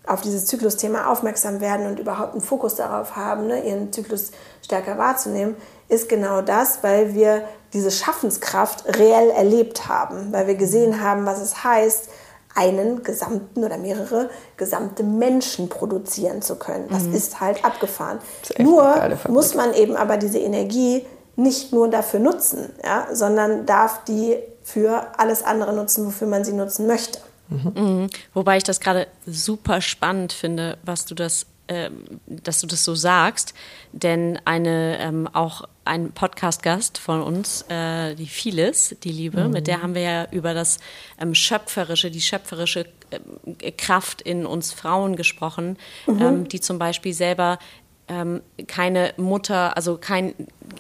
auf dieses Zyklusthema aufmerksam werden und überhaupt einen Fokus darauf haben, ne, ihren Zyklus stärker wahrzunehmen, ist genau das, weil wir diese Schaffenskraft reell erlebt haben, weil wir gesehen haben, was es heißt, einen gesamten oder mehrere gesamte Menschen produzieren zu können. Das mhm. ist halt abgefahren. Ist nur muss man eben aber diese Energie nicht nur dafür nutzen, ja, sondern darf die für alles andere nutzen, wofür man sie nutzen möchte. Mhm. Wobei ich das gerade super spannend finde, was du das, äh, dass du das so sagst, denn eine ähm, auch ein Podcast-Gast von uns, äh, die Phyllis, die Liebe, mhm. mit der haben wir ja über das ähm, schöpferische, die schöpferische äh, Kraft in uns Frauen gesprochen, mhm. ähm, die zum Beispiel selber ähm, keine Mutter, also kein,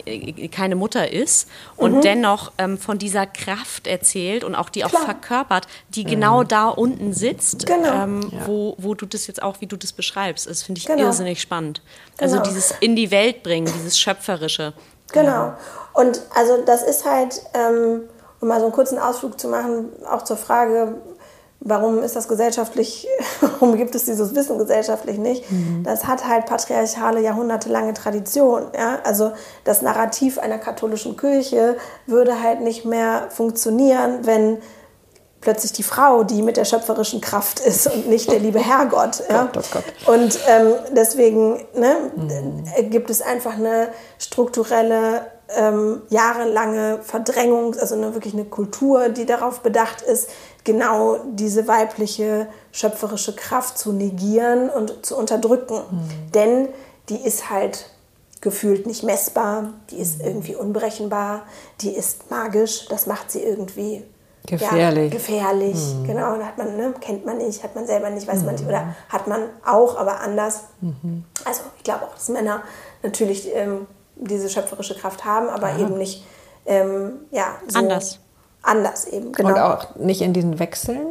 äh, keine Mutter ist und mhm. dennoch ähm, von dieser Kraft erzählt und auch die Klar. auch verkörpert, die mhm. genau da unten sitzt, genau. ähm, ja. wo, wo du das jetzt auch, wie du das beschreibst. Das finde ich genau. irrsinnig spannend. Also genau. Also dieses in die Welt bringen, dieses Schöpferische. Genau. Und also das ist halt, ähm, um mal so einen kurzen Ausflug zu machen, auch zur Frage, Warum ist das gesellschaftlich, warum gibt es dieses Wissen gesellschaftlich nicht? Mhm. Das hat halt patriarchale, jahrhundertelange Tradition. Ja? Also das Narrativ einer katholischen Kirche würde halt nicht mehr funktionieren, wenn plötzlich die Frau, die mit der schöpferischen Kraft ist und nicht der liebe Herrgott. Ja? Gott, oh Gott. Und ähm, deswegen ne, mhm. gibt es einfach eine strukturelle ähm, jahrelange Verdrängung, also eine, wirklich eine Kultur, die darauf bedacht ist, genau diese weibliche schöpferische Kraft zu negieren und zu unterdrücken. Mhm. Denn die ist halt gefühlt nicht messbar, die ist mhm. irgendwie unberechenbar, die ist magisch, das macht sie irgendwie gefährlich. Ja, gefährlich, mhm. genau. hat man, ne, kennt man nicht, hat man selber nicht, weiß man nicht, oder mhm. hat man auch, aber anders. Mhm. Also ich glaube auch, dass Männer natürlich ähm, diese schöpferische Kraft haben, aber Aha. eben nicht ähm, ja, so anders. Anders eben, genau. Und auch nicht in diesen Wechseln?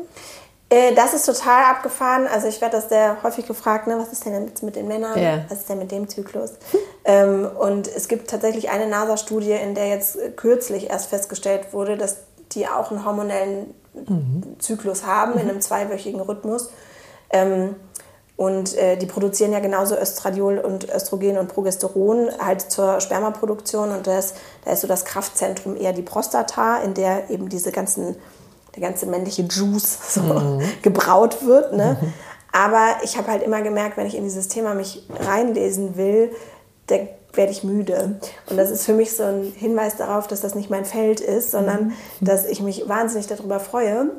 Äh, das ist total abgefahren. Also ich werde das sehr häufig gefragt, ne, was ist denn jetzt mit den Männern? Yeah. Was ist denn mit dem Zyklus? ähm, und es gibt tatsächlich eine NASA-Studie, in der jetzt kürzlich erst festgestellt wurde, dass die auch einen hormonellen mhm. Zyklus haben, mhm. in einem zweiwöchigen Rhythmus. Ähm, und äh, die produzieren ja genauso Östradiol und Östrogen und Progesteron halt zur Spermaproduktion. Und das, da ist so das Kraftzentrum eher die Prostata, in der eben diese ganzen, der ganze männliche Juice so mhm. gebraut wird. Ne? Mhm. Aber ich habe halt immer gemerkt, wenn ich in dieses Thema mich reinlesen will, da werde ich müde. Und das ist für mich so ein Hinweis darauf, dass das nicht mein Feld ist, sondern mhm. dass ich mich wahnsinnig darüber freue,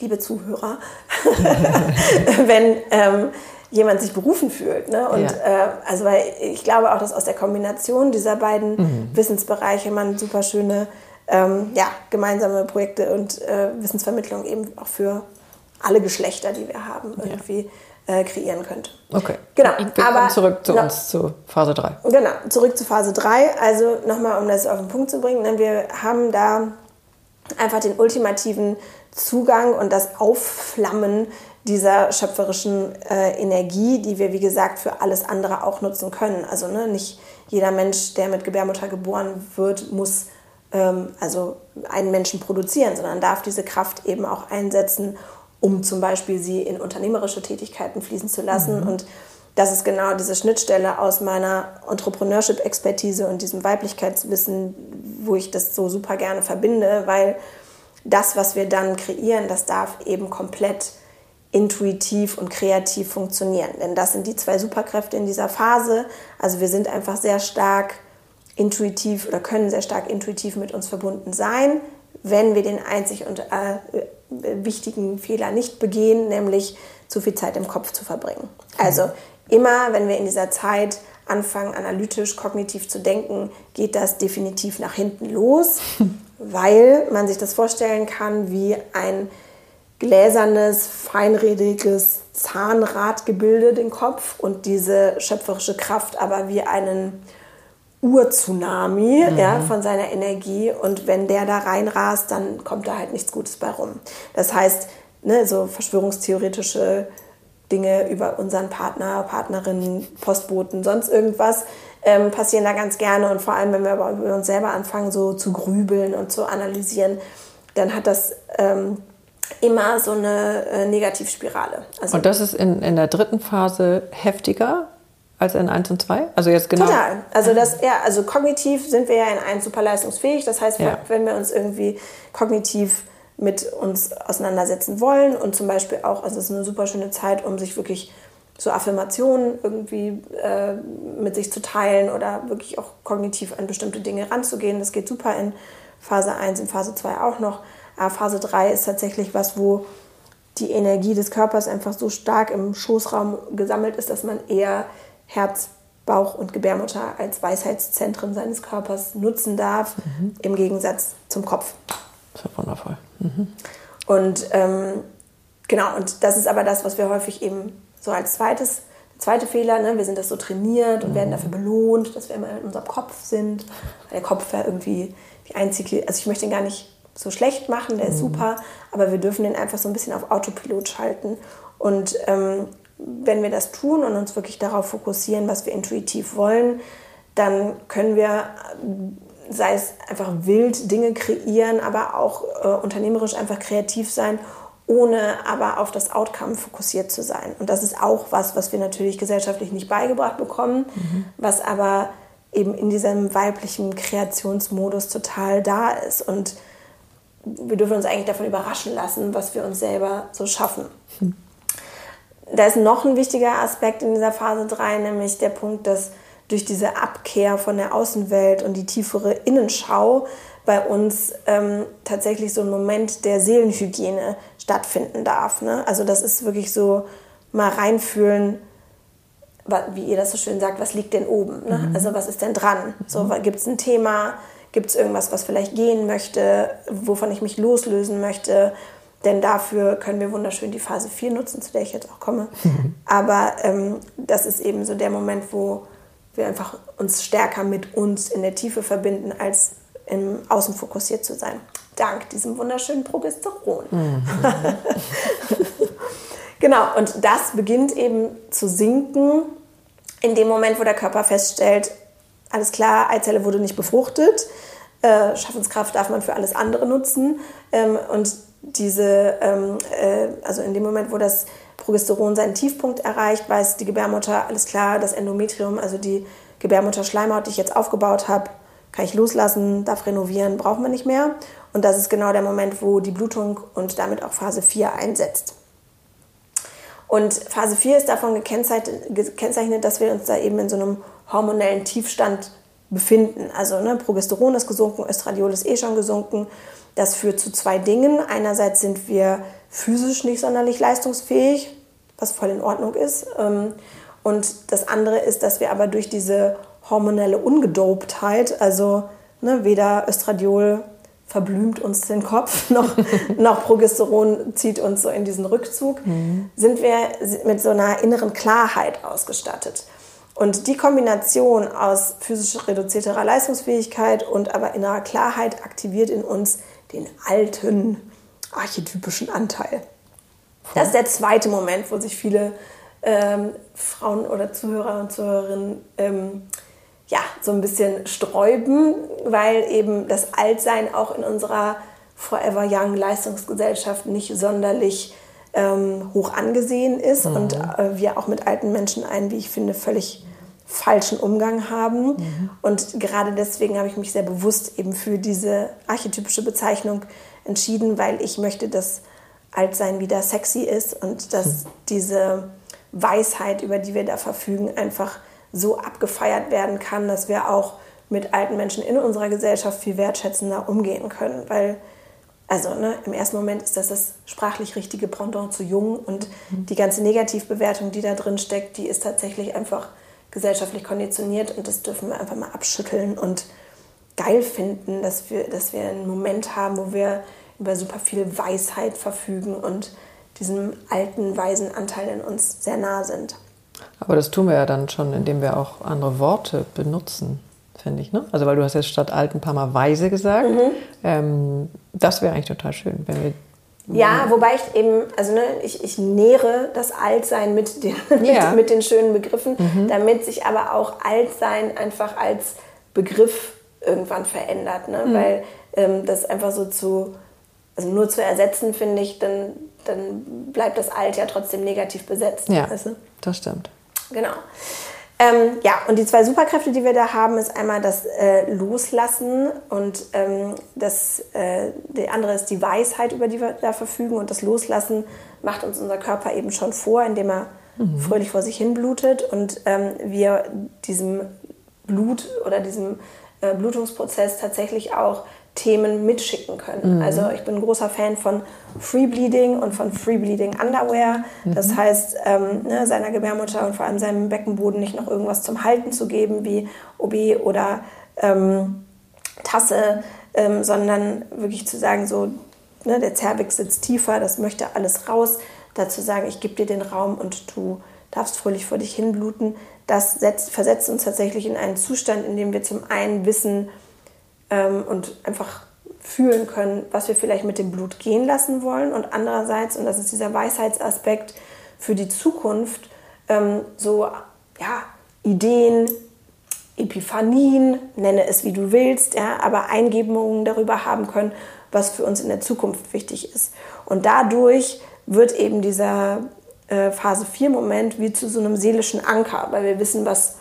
liebe Zuhörer, wenn ähm, jemand sich berufen fühlt. Ne? Und ja. äh, also weil ich glaube auch, dass aus der Kombination dieser beiden mhm. Wissensbereiche man super schöne ähm, ja, gemeinsame Projekte und äh, Wissensvermittlung eben auch für alle Geschlechter, die wir haben, irgendwie ja. Äh, kreieren könnte. Okay. Genau. Wir Aber, kommen zurück zu uns zu Phase 3. Genau, zurück zu Phase 3. Also nochmal, um das auf den Punkt zu bringen, denn wir haben da einfach den ultimativen Zugang und das Aufflammen dieser schöpferischen äh, Energie, die wir, wie gesagt, für alles andere auch nutzen können. Also ne, nicht jeder Mensch, der mit Gebärmutter geboren wird, muss ähm, also einen Menschen produzieren, sondern darf diese Kraft eben auch einsetzen, um zum Beispiel sie in unternehmerische Tätigkeiten fließen zu lassen. Mhm. Und das ist genau diese Schnittstelle aus meiner Entrepreneurship-Expertise und diesem Weiblichkeitswissen, wo ich das so super gerne verbinde, weil das, was wir dann kreieren, das darf eben komplett intuitiv und kreativ funktionieren. Denn das sind die zwei Superkräfte in dieser Phase. Also wir sind einfach sehr stark intuitiv oder können sehr stark intuitiv mit uns verbunden sein, wenn wir den einzig und äh, wichtigen Fehler nicht begehen, nämlich zu viel Zeit im Kopf zu verbringen. Also immer, wenn wir in dieser Zeit anfangen, analytisch, kognitiv zu denken, geht das definitiv nach hinten los. weil man sich das vorstellen kann wie ein gläsernes, feinrediges Zahnradgebilde den Kopf und diese schöpferische Kraft aber wie einen Urtsunami mhm. ja, von seiner Energie und wenn der da reinrast, dann kommt da halt nichts Gutes bei rum. Das heißt, ne, so verschwörungstheoretische Dinge über unseren Partner, Partnerin, Postboten, sonst irgendwas, ähm, passieren da ganz gerne. Und vor allem, wenn wir aber über uns selber anfangen, so zu grübeln und zu analysieren, dann hat das ähm, immer so eine äh, Negativspirale. Also und das ist in, in der dritten Phase heftiger als in 1 und 2? Also jetzt genau. Total. Also das, ja, also kognitiv sind wir ja in 1 super leistungsfähig. Das heißt, ja. wenn wir uns irgendwie kognitiv mit uns auseinandersetzen wollen und zum Beispiel auch, also es ist eine super schöne Zeit, um sich wirklich so Affirmationen irgendwie äh, mit sich zu teilen oder wirklich auch kognitiv an bestimmte Dinge ranzugehen. Das geht super in Phase 1, in Phase 2 auch noch. Aber Phase 3 ist tatsächlich was, wo die Energie des Körpers einfach so stark im Schoßraum gesammelt ist, dass man eher Herz, Bauch und Gebärmutter als Weisheitszentren seines Körpers nutzen darf, mhm. im Gegensatz zum Kopf. Das ist wundervoll. Mhm. Und ähm, genau, und das ist aber das, was wir häufig eben so als zweites, zweite Fehler, ne? wir sind das so trainiert und mhm. werden dafür belohnt, dass wir immer in unserem Kopf sind. Der Kopf wäre irgendwie die einzige, also ich möchte ihn gar nicht so schlecht machen, der ist mhm. super, aber wir dürfen den einfach so ein bisschen auf Autopilot schalten. Und ähm, wenn wir das tun und uns wirklich darauf fokussieren, was wir intuitiv wollen, dann können wir, sei es einfach wild Dinge kreieren, aber auch äh, unternehmerisch einfach kreativ sein, ohne aber auf das Outcome fokussiert zu sein. Und das ist auch was, was wir natürlich gesellschaftlich nicht beigebracht bekommen, mhm. was aber eben in diesem weiblichen Kreationsmodus total da ist. Und wir dürfen uns eigentlich davon überraschen lassen, was wir uns selber so schaffen. Mhm da ist noch ein wichtiger Aspekt in dieser Phase 3, nämlich der Punkt, dass durch diese Abkehr von der Außenwelt und die tiefere Innenschau bei uns ähm, tatsächlich so ein Moment der Seelenhygiene stattfinden darf. Ne? Also das ist wirklich so mal reinfühlen, wie ihr das so schön sagt, was liegt denn oben? Ne? Mhm. Also was ist denn dran? So mhm. gibt es ein Thema, gibt es irgendwas, was vielleicht gehen möchte, wovon ich mich loslösen möchte? Denn dafür können wir wunderschön die Phase 4 nutzen, zu der ich jetzt auch komme. Aber ähm, das ist eben so der Moment, wo wir einfach uns stärker mit uns in der Tiefe verbinden, als im Außen fokussiert zu sein. Dank diesem wunderschönen Progesteron. Mhm. genau, und das beginnt eben zu sinken in dem Moment, wo der Körper feststellt, alles klar, Eizelle wurde nicht befruchtet, äh, Schaffenskraft darf man für alles andere nutzen. Ähm, und diese, ähm, äh, also in dem Moment, wo das Progesteron seinen Tiefpunkt erreicht, weiß die Gebärmutter, alles klar, das Endometrium, also die Gebärmutterschleimhaut, die ich jetzt aufgebaut habe, kann ich loslassen, darf renovieren, braucht man nicht mehr. Und das ist genau der Moment, wo die Blutung und damit auch Phase 4 einsetzt. Und Phase 4 ist davon gekennzeichnet, dass wir uns da eben in so einem hormonellen Tiefstand befinden. Also ne, Progesteron ist gesunken, Östradiol ist eh schon gesunken. Das führt zu zwei Dingen. Einerseits sind wir physisch nicht sonderlich leistungsfähig, was voll in Ordnung ist. Ähm, und das andere ist, dass wir aber durch diese hormonelle Ungedoptheit, also ne, weder Östradiol verblümt uns den Kopf, noch, noch Progesteron zieht uns so in diesen Rückzug, mhm. sind wir mit so einer inneren Klarheit ausgestattet. Und die Kombination aus physisch reduzierterer Leistungsfähigkeit und aber innerer Klarheit aktiviert in uns den alten archetypischen Anteil. Das ist der zweite Moment, wo sich viele ähm, Frauen oder Zuhörer und Zuhörerinnen ähm, ja, so ein bisschen sträuben, weil eben das Altsein auch in unserer Forever Young Leistungsgesellschaft nicht sonderlich ähm, hoch angesehen ist mhm. und äh, wir auch mit alten Menschen einen, wie ich finde, völlig falschen Umgang haben. Mhm. Und gerade deswegen habe ich mich sehr bewusst eben für diese archetypische Bezeichnung entschieden, weil ich möchte, dass Altsein wieder sexy ist und dass mhm. diese Weisheit, über die wir da verfügen, einfach so abgefeiert werden kann, dass wir auch mit alten Menschen in unserer Gesellschaft viel wertschätzender umgehen können. Weil, also ne, im ersten Moment ist das das sprachlich richtige Pendant zu jung und mhm. die ganze Negativbewertung, die da drin steckt, die ist tatsächlich einfach gesellschaftlich konditioniert und das dürfen wir einfach mal abschütteln und geil finden, dass wir, dass wir einen Moment haben, wo wir über super viel Weisheit verfügen und diesem alten, weisen Anteil in uns sehr nah sind. Aber das tun wir ja dann schon, indem wir auch andere Worte benutzen, finde ich. Ne? Also weil du hast jetzt statt alt ein paar Mal weise gesagt. Mhm. Ähm, das wäre eigentlich total schön, wenn wir Ja, wobei ich eben, also ne, ich, ich nähere das Altsein mit den, Ja. mit, mit den schönen Begriffen, damit sich aber auch Altsein einfach als Begriff irgendwann verändert. Ne? Weil ähm, das einfach so zu, also nur zu ersetzen, finde ich, dann, dann bleibt das Alt ja trotzdem negativ besetzt. Ja, weißt du? das stimmt. Genau. Ähm, ja, und die zwei Superkräfte, die wir da haben, ist einmal das äh, Loslassen und ähm, das, äh, die andere ist die Weisheit, über die wir da verfügen. Und das Loslassen macht uns unser Körper eben schon vor, indem er fröhlich vor sich hin blutet und ähm, wir diesem Blut oder diesem äh, Blutungsprozess tatsächlich auch Themen mitschicken können. Also ich bin ein großer Fan von Free Bleeding und von Free Bleeding Underwear. Das heißt, ähm, ne, seiner Gebärmutter und vor allem seinem Beckenboden nicht noch irgendwas zum Halten zu geben, wie OB oder ähm, Tasse, ähm, sondern wirklich zu sagen, so, ne, der Zervix sitzt tiefer, das möchte alles raus. Dazu sagen, ich gebe dir den Raum und du darfst fröhlich vor dich hinbluten. Das setzt, versetzt uns tatsächlich in einen Zustand, in dem wir zum einen wissen ähm, und einfach fühlen können, was wir vielleicht mit dem Blut gehen lassen wollen und andererseits, und das ist dieser Weisheitsaspekt für die Zukunft, ähm, so ja, Ideen, Epiphanien, nenne es wie du willst, ja, aber Eingebungen darüber haben können, was für uns in der Zukunft wichtig ist. Und dadurch wird eben dieser äh, Phase 4 Moment wie zu so einem seelischen Anker, weil wir wissen, was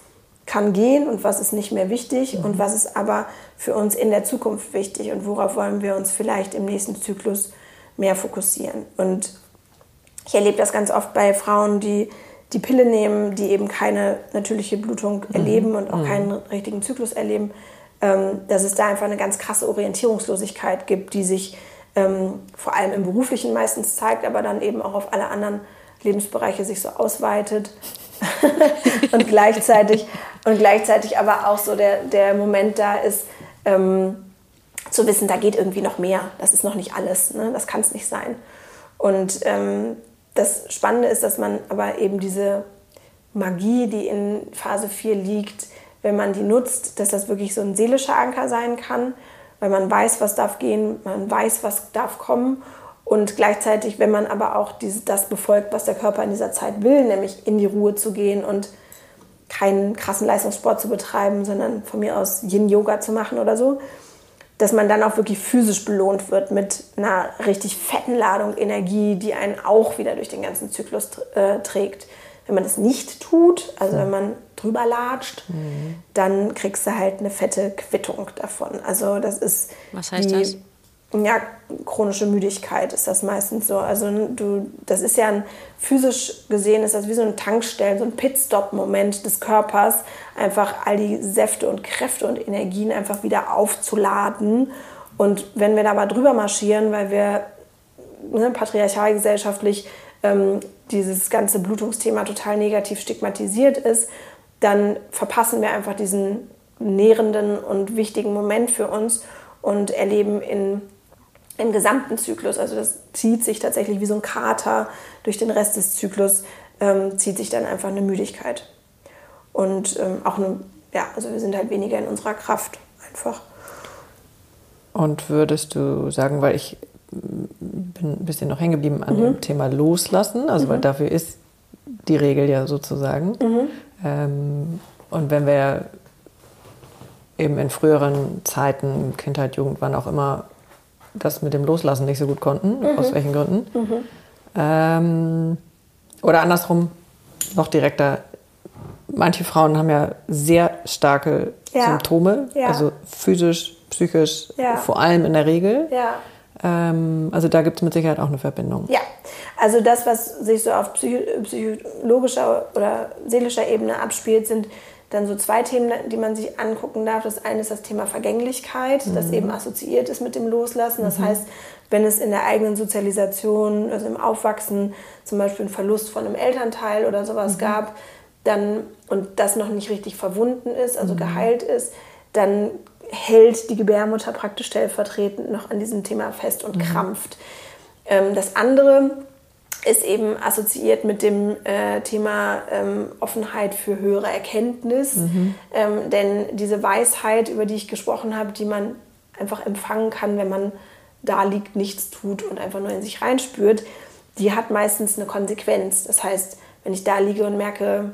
kann gehen und was ist nicht mehr wichtig und was ist aber für uns in der Zukunft wichtig und worauf wollen wir uns vielleicht im nächsten Zyklus mehr fokussieren. Und ich erlebe das ganz oft bei Frauen, die die Pille nehmen, die eben keine natürliche Blutung erleben und auch keinen richtigen Zyklus erleben, ähm, dass es da einfach eine ganz krasse Orientierungslosigkeit gibt, die sich ähm, vor allem im Beruflichen meistens zeigt, aber dann eben auch auf alle anderen Lebensbereiche sich so ausweitet. Und gleichzeitig und gleichzeitig aber auch so der, der Moment da ist, ähm, zu wissen, da geht irgendwie noch mehr. Das ist noch nicht alles. Ne? Das kann es nicht sein. Und ähm, das Spannende ist, dass man aber eben diese Magie, die in Phase 4 liegt, wenn man die nutzt, dass das wirklich so ein seelischer Anker sein kann, weil man weiß, was darf gehen, man weiß, was darf kommen. Und gleichzeitig, wenn man aber auch diese, das befolgt, was der Körper in dieser Zeit will, nämlich in die Ruhe zu gehen und keinen krassen Leistungssport zu betreiben, sondern von mir aus Yin-Yoga zu machen oder so, dass man dann auch wirklich physisch belohnt wird mit einer richtig fetten Ladung Energie, die einen auch wieder durch den ganzen Zyklus äh, trägt. Wenn man das nicht tut, also wenn man drüber latscht, dann kriegst du halt eine fette Quittung davon. Also das ist Was heißt die, das? Ja, chronische Müdigkeit ist das meistens so. Also du, das ist ja ein, physisch gesehen ist das wie so ein Tankstellen, so ein Pitstop-Moment des Körpers, einfach all die Säfte und Kräfte und Energien einfach wieder aufzuladen. Und wenn wir da mal drüber marschieren, weil wir ne, patriarchalgesellschaftlich ähm, dieses ganze Blutungsthema total negativ stigmatisiert ist, dann verpassen wir einfach diesen nährenden und wichtigen Moment für uns und erleben in, im gesamten Zyklus, also das zieht sich tatsächlich wie so ein Kater durch den Rest des Zyklus, ähm, zieht sich dann einfach eine Müdigkeit. Und ähm, auch eine, ja, also wir sind halt weniger in unserer Kraft einfach. Und würdest du sagen, weil ich bin ein bisschen noch hängen geblieben an dem Thema Loslassen, also weil dafür ist die Regel ja sozusagen. Ähm, und wenn wir eben in früheren Zeiten, Kindheit, Jugend, wann auch immer, das mit dem Loslassen nicht so gut konnten, aus welchen Gründen. Ähm, oder andersrum, noch direkter, manche Frauen haben ja sehr starke Ja. Symptome, Ja. also physisch, psychisch, Ja. vor allem in der Regel. Ähm, also da gibt es mit Sicherheit auch eine Verbindung. Ja, also das, was sich so auf psycho psychologischer oder seelischer Ebene abspielt, sind dann so zwei Themen, die man sich angucken darf. Das eine ist das Thema Vergänglichkeit, das eben assoziiert ist mit dem Loslassen. Das heißt, wenn es in der eigenen Sozialisation, also im Aufwachsen, zum Beispiel einen Verlust von einem Elternteil oder sowas gab, dann und das noch nicht richtig verwunden ist, also geheilt ist, dann hält die Gebärmutter praktisch stellvertretend noch an diesem Thema fest und krampft. Ähm, das andere ist eben assoziiert mit dem äh, Thema ähm, Offenheit für höhere Erkenntnis. Ähm, denn diese Weisheit, über die ich gesprochen habe, die man einfach empfangen kann, wenn man da liegt, nichts tut und einfach nur in sich reinspürt, die hat meistens eine Konsequenz. Das heißt, wenn ich da liege und merke,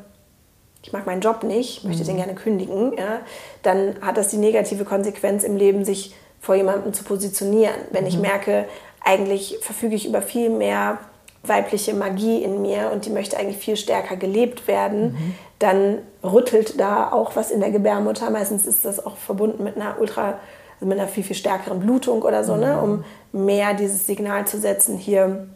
ich mag meinen Job nicht, möchte mhm. den gerne kündigen, ja, dann hat das die negative Konsequenz im Leben, sich vor jemandem zu positionieren. Wenn mhm. ich merke, eigentlich verfüge ich über viel mehr weibliche Magie in mir und die möchte eigentlich viel stärker gelebt werden, mhm. dann rüttelt da auch was in der Gebärmutter. Meistens ist das auch verbunden mit einer ultra, also mit einer viel, viel stärkeren Blutung oder so, ne, mhm. um mehr dieses Signal zu setzen, hier,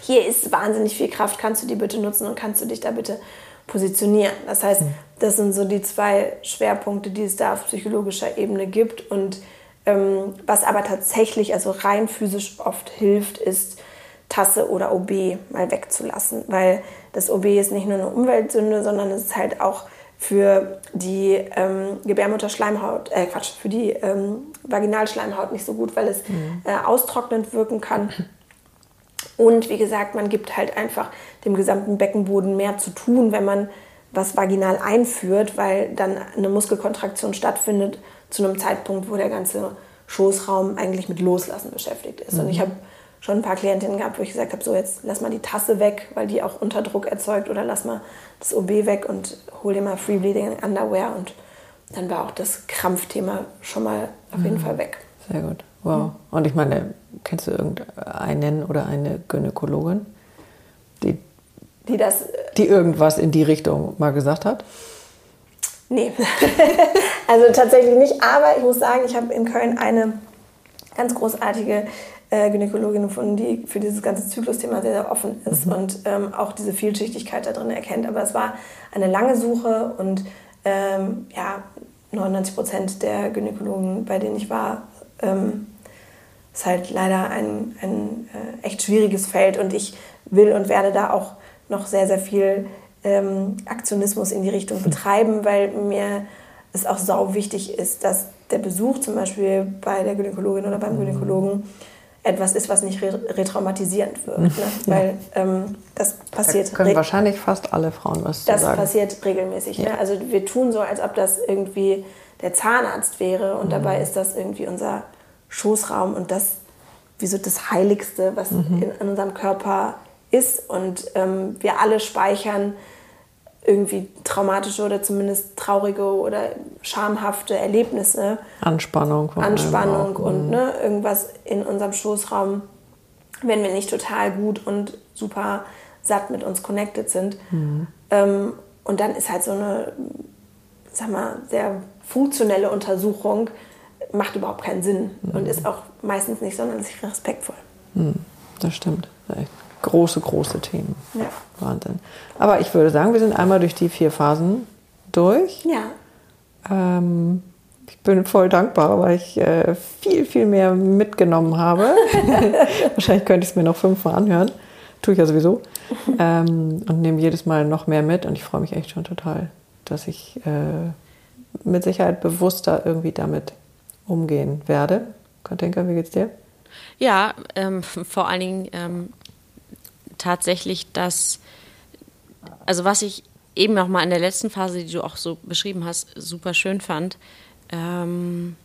hier ist wahnsinnig viel Kraft, kannst du die bitte nutzen und kannst du dich da bitte positionieren. Das heißt, mhm. das sind so die zwei Schwerpunkte, die es da auf psychologischer Ebene gibt und ähm, was aber tatsächlich, also rein physisch oft hilft, ist, Tasse oder OB mal wegzulassen, weil das OB ist nicht nur eine Umweltsünde, sondern es ist halt auch für die ähm, Gebärmutterschleimhaut, äh Quatsch, für die ähm, Vaginalschleimhaut nicht so gut, weil es mhm. äh, austrocknend wirken kann. Und wie gesagt, man gibt halt einfach dem gesamten Beckenboden mehr zu tun, wenn man was vaginal einführt, weil dann eine Muskelkontraktion stattfindet zu einem Zeitpunkt, wo der ganze Schoßraum eigentlich mit Loslassen beschäftigt ist. Mhm. Und ich habe schon ein paar Klientinnen gehabt, wo ich gesagt habe, so jetzt lass mal die Tasse weg, weil die auch Unterdruck erzeugt oder lass mal das OB weg und hol dir mal Free Bleeding Underwear und dann war auch das Krampfthema schon mal auf jeden mhm. Fall weg. Sehr gut. Wow. Mhm. Und ich meine, kennst du irgendeinen oder eine Gynäkologin, die, die das die irgendwas in die Richtung mal gesagt hat? Nee, also tatsächlich nicht. Aber ich muss sagen, ich habe in Köln eine ganz großartige äh, Gynäkologin gefunden, die für dieses ganze Zyklusthema sehr, sehr offen ist mhm. und ähm, auch diese Vielschichtigkeit da drin erkennt. Aber es war eine lange Suche und ähm, ja, 99 Prozent der Gynäkologen, bei denen ich war, ähm, ist halt leider ein, ein äh, echt schwieriges Feld und ich will und werde da auch noch sehr, sehr viel ähm, Aktionismus in die Richtung mhm. betreiben, weil mir es auch sau wichtig ist, dass der Besuch zum Beispiel bei der Gynäkologin oder beim mhm. Gynäkologen etwas ist, was nicht re retraumatisierend wirkt. Ne? Ja. Weil ähm, das passiert. Da können wahrscheinlich fast alle Frauen was das sagen. Das passiert regelmäßig. Ja. Ne? Also wir tun so, als ob das irgendwie der Zahnarzt wäre und mhm. dabei ist das irgendwie unser Schoßraum und das wie so das Heiligste, was mhm. in, in, unserem Körper ist. Und ähm, wir alle speichern irgendwie traumatische oder zumindest traurige oder schamhafte Erlebnisse. Anspannung. Anspannung und mhm. ne, irgendwas in unserem Schoßraum, wenn wir nicht total gut und super satt mit uns connected sind. Mhm. Ähm, und dann ist halt so eine, sag mal, sehr funktionelle Untersuchung, macht überhaupt keinen Sinn mhm. und ist auch meistens nicht sonderlich respektvoll. Mhm. Das stimmt. Große, große Themen. Ja. Wahnsinn. Aber ich würde sagen, wir sind einmal durch die vier Phasen durch. Ja. Ähm, ich bin voll dankbar, weil ich äh, viel, viel mehr mitgenommen habe. Wahrscheinlich könnte ich es mir noch fünfmal anhören. Tue ich ja sowieso. ähm, und nehme jedes Mal noch mehr mit. Und ich freue mich echt schon total, dass ich äh, mit Sicherheit bewusster irgendwie damit umgehen werde. Katinka, wie geht's dir? Ja, ähm, vor allen Dingen ähm, tatsächlich das, also was ich eben auch mal in der letzten Phase, die du auch so beschrieben hast, super schön fand, ähm,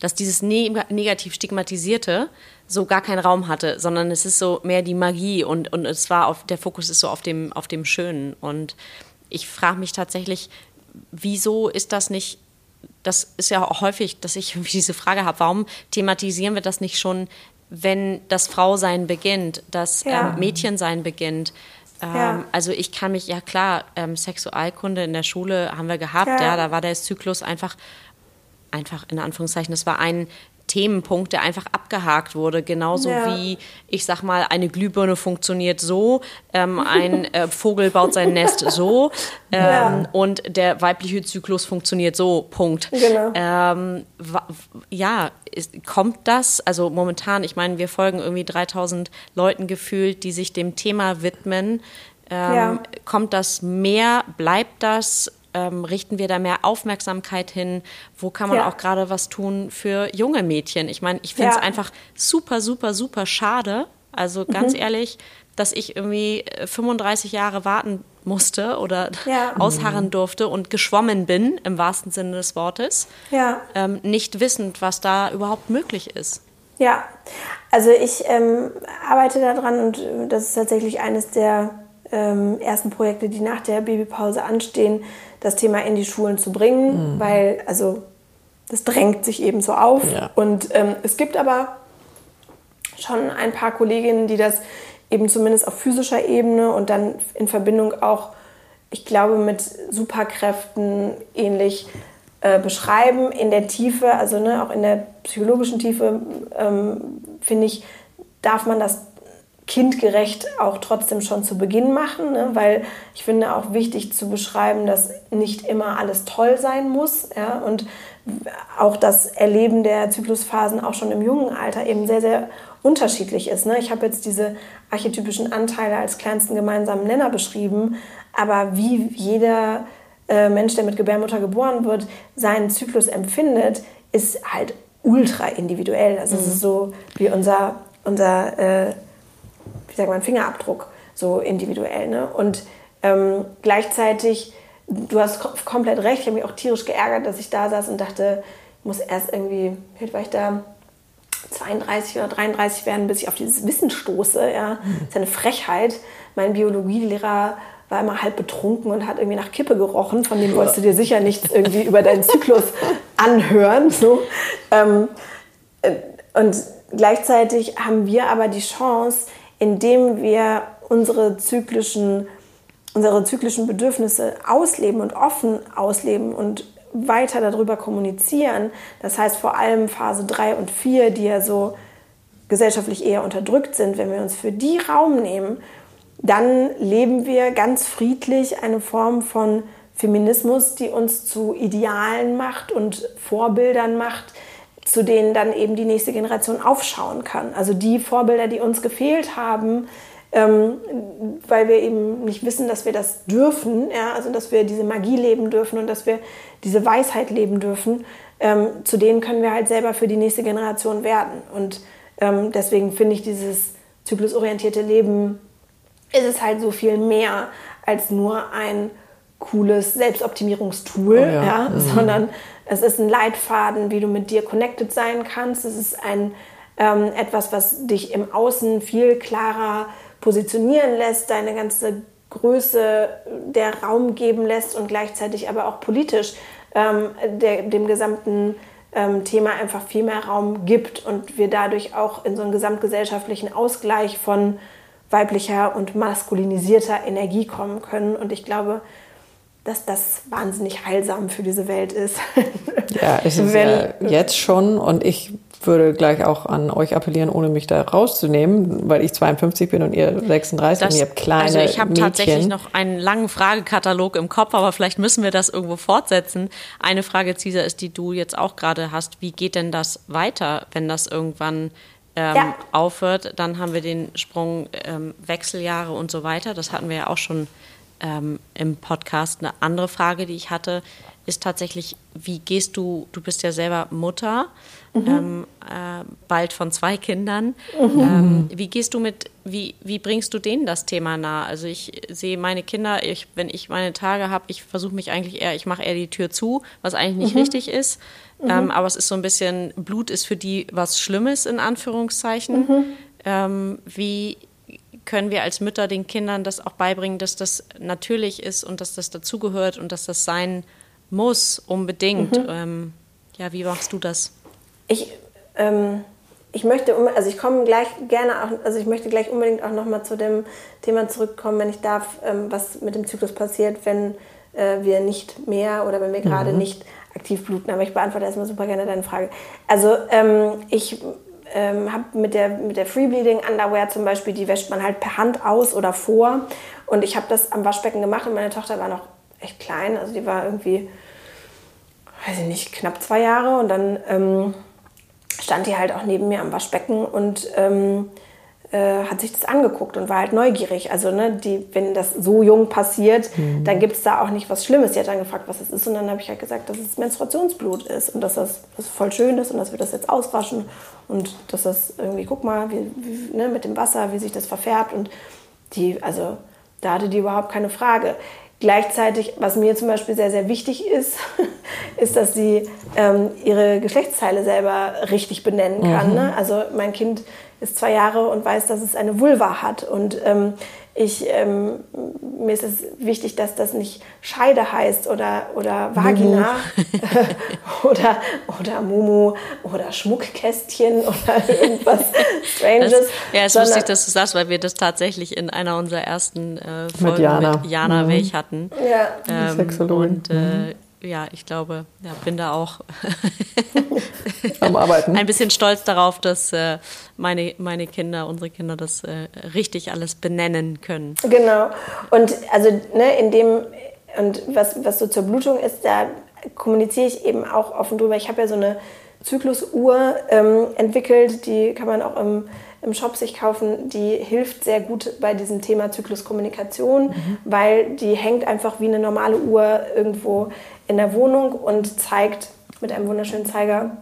dass dieses ne negativ stigmatisierte so gar keinen Raum hatte, sondern es ist so mehr die Magie und, und es war auf, der Fokus ist so auf dem, auf dem Schönen. Und ich frage mich tatsächlich, wieso ist das nicht, das ist ja auch häufig, dass ich diese Frage habe, warum thematisieren wir das nicht schon wenn das Frausein beginnt, das ja. ähm, Mädchensein beginnt. Ähm, ja. Also ich kann mich, ja klar, ähm, Sexualkunde in der Schule haben wir gehabt, ja. ja, da war der Zyklus einfach, einfach in Anführungszeichen, das war ein Themenpunkt, der einfach abgehakt wurde. Genauso ja. wie, ich sag mal, eine Glühbirne funktioniert so, ähm, ein äh, Vogel baut sein Nest so ähm, ja. und der weibliche Zyklus funktioniert so. Punkt. Genau. Ähm, ja, ist, kommt das? Also momentan, ich meine, wir folgen irgendwie 3000 Leuten gefühlt, die sich dem Thema widmen. Ähm, ja. Kommt das mehr? Bleibt das? Ähm, richten wir da mehr Aufmerksamkeit hin? Wo kann man ja. auch gerade was tun für junge Mädchen? Ich meine, ich finde es ja. einfach super, super, super schade. Also ganz mhm. ehrlich, dass ich irgendwie 35 äh, Jahre warten musste oder ja. ausharren durfte und geschwommen bin, im wahrsten Sinne des Wortes, ja. ähm, nicht wissend, was da überhaupt möglich ist. Ja, also ich ähm, arbeite daran und das ist tatsächlich eines der ähm, ersten Projekte, die nach der Babypause anstehen, das Thema in die Schulen zu bringen, mhm. weil also das drängt sich eben so auf. Ja. Und ähm, es gibt aber schon ein paar Kolleginnen, die das eben zumindest auf physischer Ebene und dann in Verbindung auch, ich glaube, mit Superkräften ähnlich äh, beschreiben. In der Tiefe, also ne, auch in der psychologischen Tiefe, ähm, finde ich, darf man das kindgerecht auch trotzdem schon zu Beginn machen, ne? weil ich finde auch wichtig zu beschreiben, dass nicht immer alles toll sein muss ja? und auch das Erleben der Zyklusphasen auch schon im jungen Alter eben sehr, sehr unterschiedlich ist. Ne? Ich habe jetzt diese archetypischen Anteile als kleinsten gemeinsamen Nenner beschrieben, aber wie jeder äh, Mensch, der mit Gebärmutter geboren wird, seinen Zyklus empfindet, ist halt ultra individuell. Also mhm. es ist so wie unser, unser äh, wie sagt man, Fingerabdruck, so individuell. Ne? Und ähm, gleichzeitig, du hast komplett recht, ich habe mich auch tierisch geärgert, dass ich da saß und dachte, ich muss erst irgendwie, wie war ich da? 32 oder 33 werden, bis ich auf dieses Wissen stoße. Ja. Das ist eine Frechheit. Mein Biologielehrer war immer halb betrunken und hat irgendwie nach Kippe gerochen. Von dem wolltest du dir sicher nichts irgendwie über deinen Zyklus anhören. So. Ähm, äh, und gleichzeitig haben wir aber die Chance, indem wir unsere zyklischen, unsere zyklischen Bedürfnisse ausleben und offen ausleben und weiter darüber kommunizieren. Das heißt vor allem Phase 3 und 4, die ja so gesellschaftlich eher unterdrückt sind, wenn wir uns für die Raum nehmen, dann leben wir ganz friedlich eine Form von Feminismus, die uns zu Idealen macht und Vorbildern macht, zu denen dann eben die nächste Generation aufschauen kann. Also die Vorbilder, die uns gefehlt haben, ähm, weil wir eben nicht wissen, dass wir das dürfen, ja, also dass wir diese Magie leben dürfen und dass wir diese Weisheit leben dürfen, ähm, zu denen können wir halt selber für die nächste Generation werden. Und ähm, deswegen finde ich dieses zyklusorientierte Leben, ist es halt so viel mehr als nur ein cooles Selbstoptimierungstool, oh ja. ja mhm. sondern es ist ein Leitfaden, wie du mit dir connected sein kannst. Es ist ein, ähm, etwas, was dich im Außen viel klarer positionieren lässt, deine ganze Größe der Raum geben lässt und gleichzeitig aber auch politisch ähm, der, dem gesamten ähm, Thema einfach viel mehr Raum gibt und wir dadurch auch in so einen gesamtgesellschaftlichen Ausgleich von weiblicher und maskulinisierter Energie kommen können. Und ich glaube, dass das wahnsinnig heilsam für diese Welt ist. Ja, ist es Wenn, ja jetzt schon und ich würde gleich auch an euch appellieren, ohne mich da rauszunehmen, weil ich 52 bin und ihr 36 das, und ihr habt kleine Also ich habe tatsächlich noch einen langen Fragekatalog im Kopf, aber vielleicht müssen wir das irgendwo fortsetzen. Eine Frage, Cesar, ist, die du jetzt auch gerade hast. Wie geht denn das weiter, wenn das irgendwann ähm, ja. aufhört? Dann haben wir den Sprung ähm, Wechseljahre und so weiter. Das hatten wir ja auch schon ähm, im Podcast. Eine andere Frage, die ich hatte, ist tatsächlich, wie gehst du, du bist ja selber Mutter, mhm. ähm, äh, bald von zwei Kindern. Mhm. Ähm, wie gehst du mit, wie, wie bringst du denen das Thema nah? Also ich sehe meine Kinder, ich, wenn ich meine Tage habe, ich versuche mich eigentlich eher, ich mache eher die Tür zu, was eigentlich nicht mhm. richtig ist. Mhm. Ähm, aber es ist so ein bisschen, Blut ist für die was Schlimmes in Anführungszeichen. Mhm. Ähm, wie können wir als Mütter den Kindern das auch beibringen, dass das natürlich ist und dass das dazugehört und dass das sein muss, unbedingt. Mhm. Ähm, ja, wie machst du das? Ich, ähm, ich möchte, also ich komme gleich gerne auch, also ich möchte gleich unbedingt auch nochmal zu dem Thema zurückkommen, wenn ich darf, ähm, was mit dem Zyklus passiert, wenn äh, wir nicht mehr oder wenn wir gerade mhm. nicht aktiv bluten. Aber ich beantworte erstmal super gerne deine Frage. Also ähm, ich ähm, habe mit der, mit der Freebleeding Underwear zum Beispiel, die wäscht man halt per Hand aus oder vor. Und ich habe das am Waschbecken gemacht und meine Tochter war noch echt klein, also die war irgendwie, weiß ich nicht, knapp zwei Jahre. Und dann ähm, stand die halt auch neben mir am Waschbecken und ähm, äh, hat sich das angeguckt und war halt neugierig. Also, ne, die, wenn das so jung passiert, mhm. dann gibt es da auch nicht was Schlimmes. Die hat dann gefragt, was das ist. Und dann habe ich halt gesagt, dass es Menstruationsblut ist und dass das, das voll schön ist und dass wir das jetzt auswaschen und dass das irgendwie, guck mal, wie, wie, ne, mit dem Wasser, wie sich das verfärbt. Und die, also, da hatte die überhaupt keine Frage. Gleichzeitig, was mir zum Beispiel sehr, sehr wichtig ist, ist, dass sie ähm, ihre Geschlechtsteile selber richtig benennen kann. Mhm. Ne? Also mein Kind ist zwei Jahre und weiß, dass es eine Vulva hat. Und ähm, ich, ähm, mir ist es wichtig, dass das nicht Scheide heißt oder, oder Vagina oder, oder Mumu oder Schmuckkästchen oder irgendwas Stranges. Das, ja, es ist lustig, dass du sagst, weil wir das tatsächlich in einer unserer ersten äh, Folgen mit Jana, mit Jana mhm. Welch hatten. Ja, ähm, Sexologin. Und äh, mhm ja, ich glaube, ja, bin da auch am Arbeiten. ein bisschen stolz darauf, dass äh, meine, meine Kinder, unsere Kinder das äh, richtig alles benennen können. Genau. Und also ne, in dem, und was, was so zur Blutung ist, da kommuniziere ich eben auch offen drüber. Ich habe ja so eine Zyklusuhr ähm, entwickelt, die kann man auch im im Shop sich kaufen, die hilft sehr gut bei diesem Thema Zykluskommunikation, mhm. weil die hängt einfach wie eine normale Uhr irgendwo in der Wohnung und zeigt mit einem wunderschönen Zeiger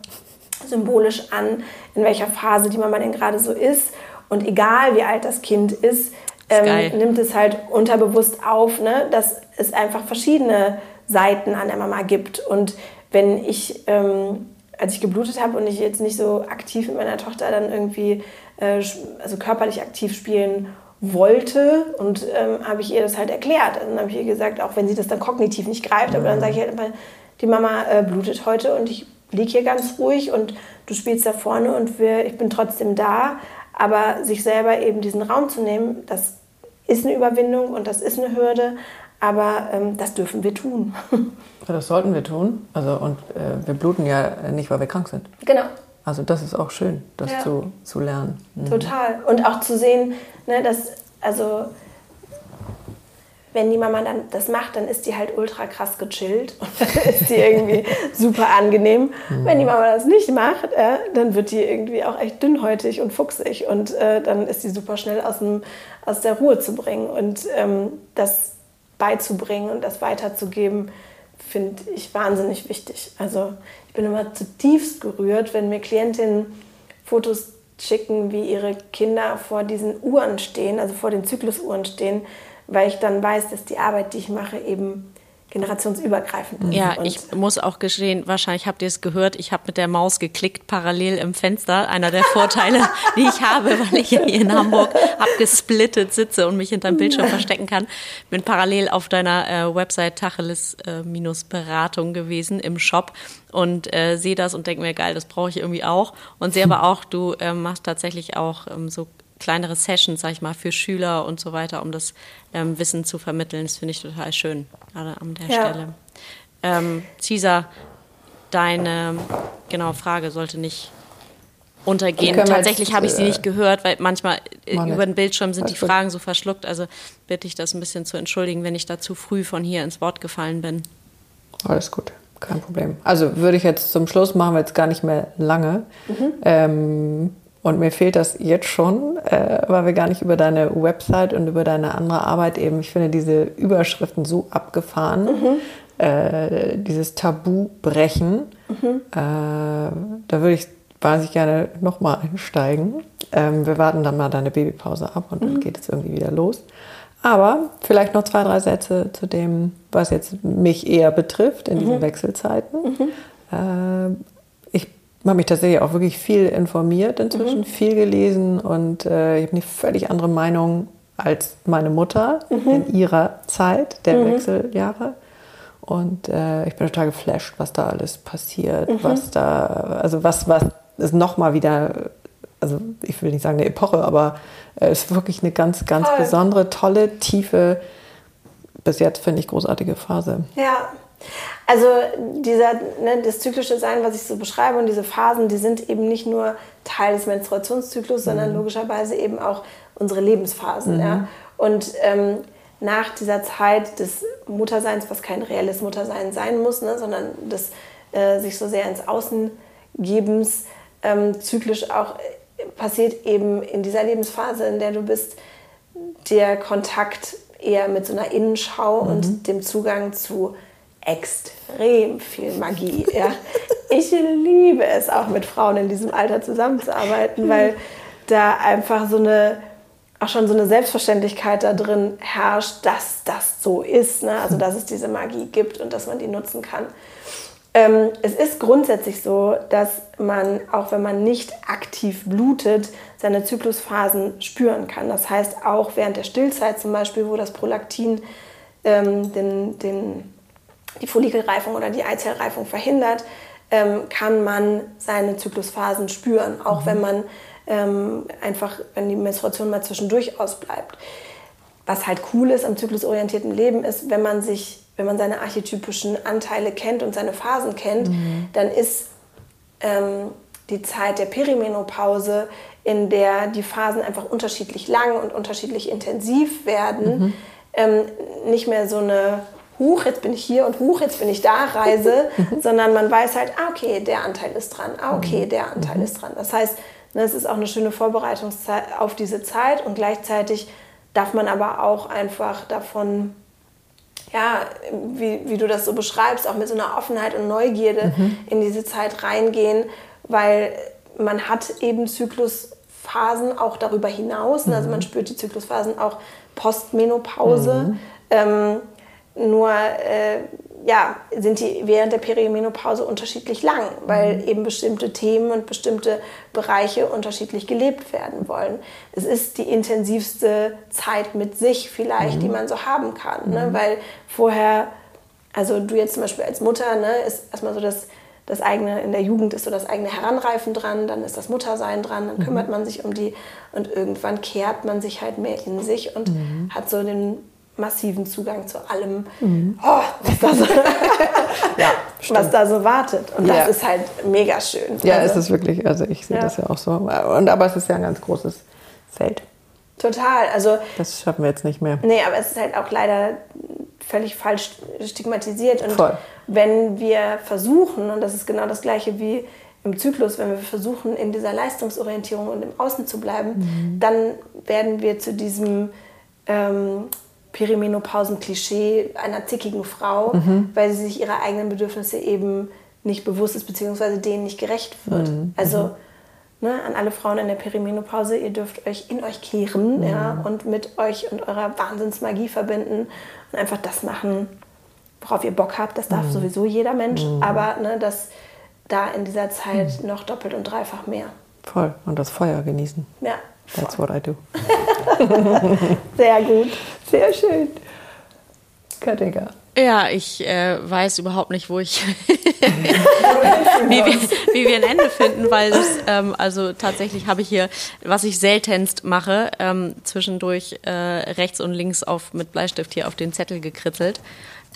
symbolisch an, in welcher Phase die Mama denn gerade so ist. Und egal wie alt das Kind ist, ähm, nimmt es halt unterbewusst auf, ne, dass es einfach verschiedene Seiten an der Mama gibt. Und wenn ich, ähm, als ich geblutet habe und ich jetzt nicht so aktiv mit meiner Tochter dann irgendwie äh, also körperlich aktiv spielen wollte und ähm, habe ich ihr das halt erklärt. Dann habe ich ihr gesagt, auch wenn sie das dann kognitiv nicht greift, aber dann sage ich halt immer, die Mama äh, blutet heute und ich liege hier ganz ruhig und du spielst da vorne und wir, ich bin trotzdem da. Aber sich selber eben diesen Raum zu nehmen, das ist eine Überwindung und das ist eine Hürde, aber ähm, das dürfen wir tun. Das sollten wir tun. Also, und äh, wir bluten ja nicht, weil wir krank sind. Genau. Also das ist auch schön, das ja. zu, zu lernen. Mhm. Total. Und auch zu sehen, ne, dass, also wenn die Mama dann das macht, dann ist die halt ultra krass gechillt und dann ist die irgendwie super angenehm. Mhm. Wenn die Mama das nicht macht, äh, dann wird die irgendwie auch echt dünnhäutig und fuchsig und äh, dann ist die super schnell aus, dem, aus der Ruhe zu bringen und ähm, das beizubringen und das weiterzugeben, finde ich wahnsinnig wichtig. Also bin immer zutiefst gerührt, wenn mir Klientinnen Fotos schicken, wie ihre Kinder vor diesen Uhren stehen, also vor den Zyklusuhren stehen, weil ich dann weiß, dass die Arbeit, die ich mache, eben generationsübergreifend ist. Ja, ich muss auch gestehen, wahrscheinlich habt ihr es gehört, ich habe mit der Maus geklickt parallel im Fenster. Einer der Vorteile, die ich habe, weil ich hier in Hamburg abgesplittet sitze und mich hinterm Bildschirm verstecken kann. Bin parallel auf deiner äh, Website Tacheles-Beratung gewesen im Shop und äh, sehe das und denke mir, geil, das brauche ich irgendwie auch. Und sehe aber auch, du äh, machst tatsächlich auch ähm, so kleinere Sessions, sag ich mal, für Schüler und so weiter, um das ähm, Wissen zu vermitteln. Das finde ich total schön, gerade an der ja. Stelle. Ähm, Cesar, deine genau Frage sollte nicht untergehen. Tatsächlich habe ich sie nicht gehört, weil manchmal äh, über den Bildschirm sind die Fragen so verschluckt. Also bitte ich das ein bisschen zu entschuldigen, wenn ich da zu früh von hier ins Wort gefallen bin. Alles gut, kein Problem. Also würde ich jetzt zum Schluss machen wir jetzt gar nicht mehr lange. Mhm. Ähm, und mir fehlt das jetzt schon, äh, weil wir gar nicht über deine Website und über deine andere Arbeit eben, ich finde diese Überschriften so abgefahren, mhm. äh, dieses Tabu brechen. Mhm. Äh, da würde ich wahnsinnig gerne nochmal einsteigen. Ähm, wir warten dann mal deine Babypause ab und mhm. dann geht es irgendwie wieder los. Aber vielleicht noch zwei, drei Sätze zu dem, was jetzt mich eher betrifft in diesen mhm. Wechselzeiten. Mhm. Äh, habe mich tatsächlich auch wirklich viel informiert inzwischen, mhm. viel gelesen und äh, ich habe eine völlig andere Meinung als meine Mutter mhm. in ihrer Zeit der mhm. Wechseljahre. Und äh, ich bin total geflasht, was da alles passiert, mhm. was da, also was, was ist nochmal wieder, also ich will nicht sagen eine Epoche, aber es ist wirklich eine ganz, ganz Toll. besondere, tolle, tiefe, bis jetzt finde ich großartige Phase. Ja, also dieser, ne, das zyklische Sein, was ich so beschreibe und diese Phasen, die sind eben nicht nur Teil des Menstruationszyklus, mhm. sondern logischerweise eben auch unsere Lebensphasen. Mhm. Ja? Und ähm, nach dieser Zeit des Mutterseins, was kein reelles Muttersein sein muss, ne, sondern des äh, sich so sehr ins Außengebens ähm, zyklisch auch äh, passiert eben in dieser Lebensphase, in der du bist, der Kontakt eher mit so einer Innenschau mhm. und dem Zugang zu extrem viel Magie. Ja. Ich liebe es auch mit Frauen in diesem Alter zusammenzuarbeiten, weil da einfach so eine auch schon so eine Selbstverständlichkeit da drin herrscht, dass das so ist. Ne? Also dass es diese Magie gibt und dass man die nutzen kann. Ähm, es ist grundsätzlich so, dass man, auch wenn man nicht aktiv blutet, seine Zyklusphasen spüren kann. Das heißt, auch während der Stillzeit zum Beispiel, wo das Prolaktin ähm, den, den, die Follikelreifung oder die Eizellreifung verhindert, ähm, kann man seine Zyklusphasen spüren, auch mhm. wenn man ähm, einfach, wenn die Menstruation mal zwischendurch ausbleibt. Was halt cool ist am zyklusorientierten Leben ist, wenn man sich, wenn man seine archetypischen Anteile kennt und seine Phasen kennt, mhm. dann ist ähm, die Zeit der Perimenopause, in der die Phasen einfach unterschiedlich lang und unterschiedlich intensiv werden, mhm. ähm, nicht mehr so eine Huch, jetzt bin ich hier und Huch, jetzt bin ich da Reise, sondern man weiß halt, ah, okay, der Anteil ist dran, ah, okay, mhm. der Anteil mhm. ist dran. Das heißt, Ne, es ist auch eine schöne Vorbereitungszeit auf diese Zeit und gleichzeitig darf man aber auch einfach davon, ja, wie, wie du das so beschreibst, auch mit so einer Offenheit und Neugierde mhm. in diese Zeit reingehen, weil man hat eben Zyklusphasen auch darüber hinaus. Mhm. Also man spürt die Zyklusphasen auch Postmenopause. Mhm. Ähm, nur äh, ja, sind die während der Perimenopause unterschiedlich lang, weil mhm. eben bestimmte Themen und bestimmte Bereiche unterschiedlich gelebt werden wollen. Es ist die intensivste Zeit mit sich vielleicht, mhm. die man so haben kann, ne? mhm. weil vorher, also du jetzt zum Beispiel als Mutter, ne, ist erstmal so das, das eigene, in der Jugend ist so das eigene Heranreifen dran, dann ist das Muttersein dran, dann mhm. kümmert man sich um die und irgendwann kehrt man sich halt mehr in sich und mhm. hat so den massiven Zugang zu allem, mhm. oh, was, da so, ja, was, da so, wartet. Und das ja. ist halt mega schön. Ja, also, es ist wirklich, also ich sehe ja. das ja auch so. Und, aber es ist ja ein ganz großes Feld. Total. Also, das schaffen wir jetzt nicht mehr. Nee, aber es ist halt auch leider völlig falsch stigmatisiert. Und Voll. wenn wir versuchen, und das ist genau das Gleiche wie im Zyklus, wenn wir versuchen, in dieser Leistungsorientierung und im Außen zu bleiben, mhm. dann werden wir zu diesem ähm, Perimenopausen-Klischee einer zickigen Frau, mhm. weil sie sich ihrer eigenen Bedürfnisse eben nicht bewusst ist, beziehungsweise denen nicht gerecht wird. Mhm. Also mhm. ne, an alle Frauen in der Perimenopause, ihr dürft euch in euch kehren ja, mhm. und mit euch und eurer Wahnsinnsmagie verbinden und einfach das machen, worauf ihr Bock habt. Das darf mhm. sowieso jeder Mensch, mhm. aber ne, das da in dieser Zeit noch doppelt und dreifach mehr. Voll. Und das Feuer genießen. Ja. That's what I do. Sehr gut. Sehr schön. Katinka. Ja, ich äh, weiß überhaupt nicht, wo ich, wie, wir, wie wir ein Ende finden, weil das, ähm, also tatsächlich habe ich hier, was ich seltenst mache, ähm, zwischendurch äh, rechts und links auf, mit Bleistift hier auf den Zettel gekritzelt.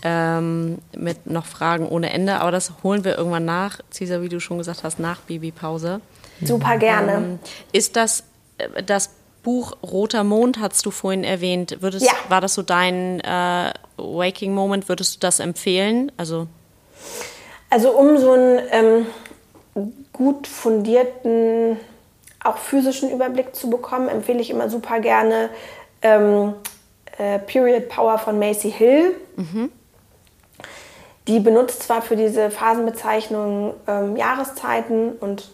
Ähm, mit noch Fragen ohne Ende, aber das holen wir irgendwann nach, Cesar, wie du schon gesagt hast, nach Babypause. Super gerne. Ähm, ist das äh, das Buch Roter Mond hast du vorhin erwähnt. Würdest, ja. War das so dein äh, Waking Moment? Würdest du das empfehlen? Also, also um so einen ähm, gut fundierten, auch physischen Überblick zu bekommen, empfehle ich immer super gerne ähm, äh, Period Power von Macy Hill. Mhm. Die benutzt zwar für diese Phasenbezeichnung ähm, Jahreszeiten und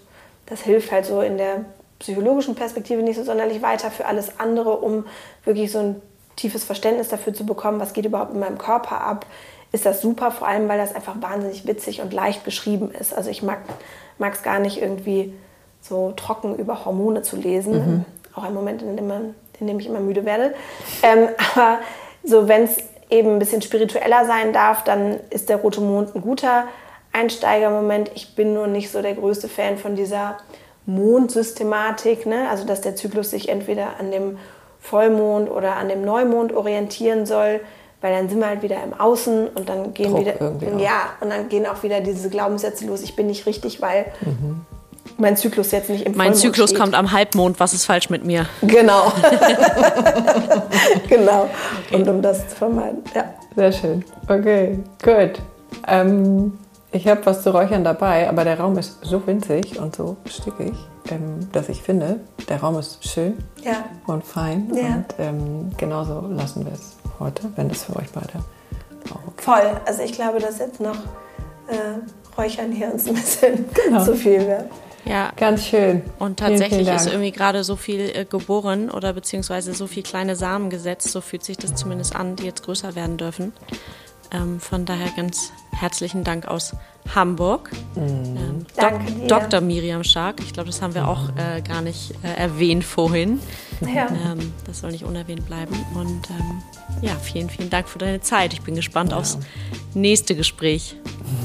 das hilft halt so in der psychologischen Perspektive nicht so sonderlich weiter für alles andere, um wirklich so ein tiefes Verständnis dafür zu bekommen, was geht überhaupt in meinem Körper ab, ist das super, vor allem weil das einfach wahnsinnig witzig und leicht geschrieben ist. Also ich mag es gar nicht irgendwie so trocken über Hormone zu lesen. Mhm. Auch ein Moment, in dem, man, in dem ich immer müde werde. Ähm, aber so, wenn es eben ein bisschen spiritueller sein darf, dann ist der Rote Mond ein guter Einsteigermoment. Ich bin nur nicht so der größte Fan von dieser Mondsystematik, ne? also dass der Zyklus sich entweder an dem Vollmond oder an dem Neumond orientieren soll, weil dann sind wir halt wieder im Außen und dann gehen Druck wieder ja und dann gehen auch wieder diese Glaubenssätze los. Ich bin nicht richtig, weil mhm. mein Zyklus jetzt nicht im Mein Vollmond Zyklus steht. kommt am Halbmond. Was ist falsch mit mir? Genau, genau. Okay. Und um das zu vermeiden. Ja. Sehr schön. Okay, gut. Ähm, ich habe was zu räuchern dabei, aber der Raum ist so winzig und so stickig, ähm, dass ich finde, der Raum ist schön ja. und fein. Ja. Und ähm, genauso lassen wir es heute, wenn es für euch beide auch okay Voll. Also ich glaube, dass jetzt noch äh, Räuchern hier uns ein bisschen genau. zu viel wäre. Ja. Ganz schön. Und tatsächlich vielen, vielen ist irgendwie gerade so viel äh, geboren oder beziehungsweise so viel kleine Samen gesetzt, so fühlt sich das zumindest an, die jetzt größer werden dürfen. Ähm, von daher ganz herzlichen Dank aus Hamburg. Mhm. Ähm, Danke dir. Dr. Miriam Stark. Ich glaube, das haben wir auch äh, gar nicht äh, erwähnt vorhin. Ja. Ähm, das soll nicht unerwähnt bleiben. Und ähm, ja, vielen, vielen Dank für deine Zeit. Ich bin gespannt ja. aufs nächste Gespräch.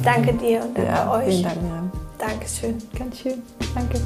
Danke dir und danke ja, euch. Vielen Dank, Miriam. Dankeschön. Ganz schön. Danke.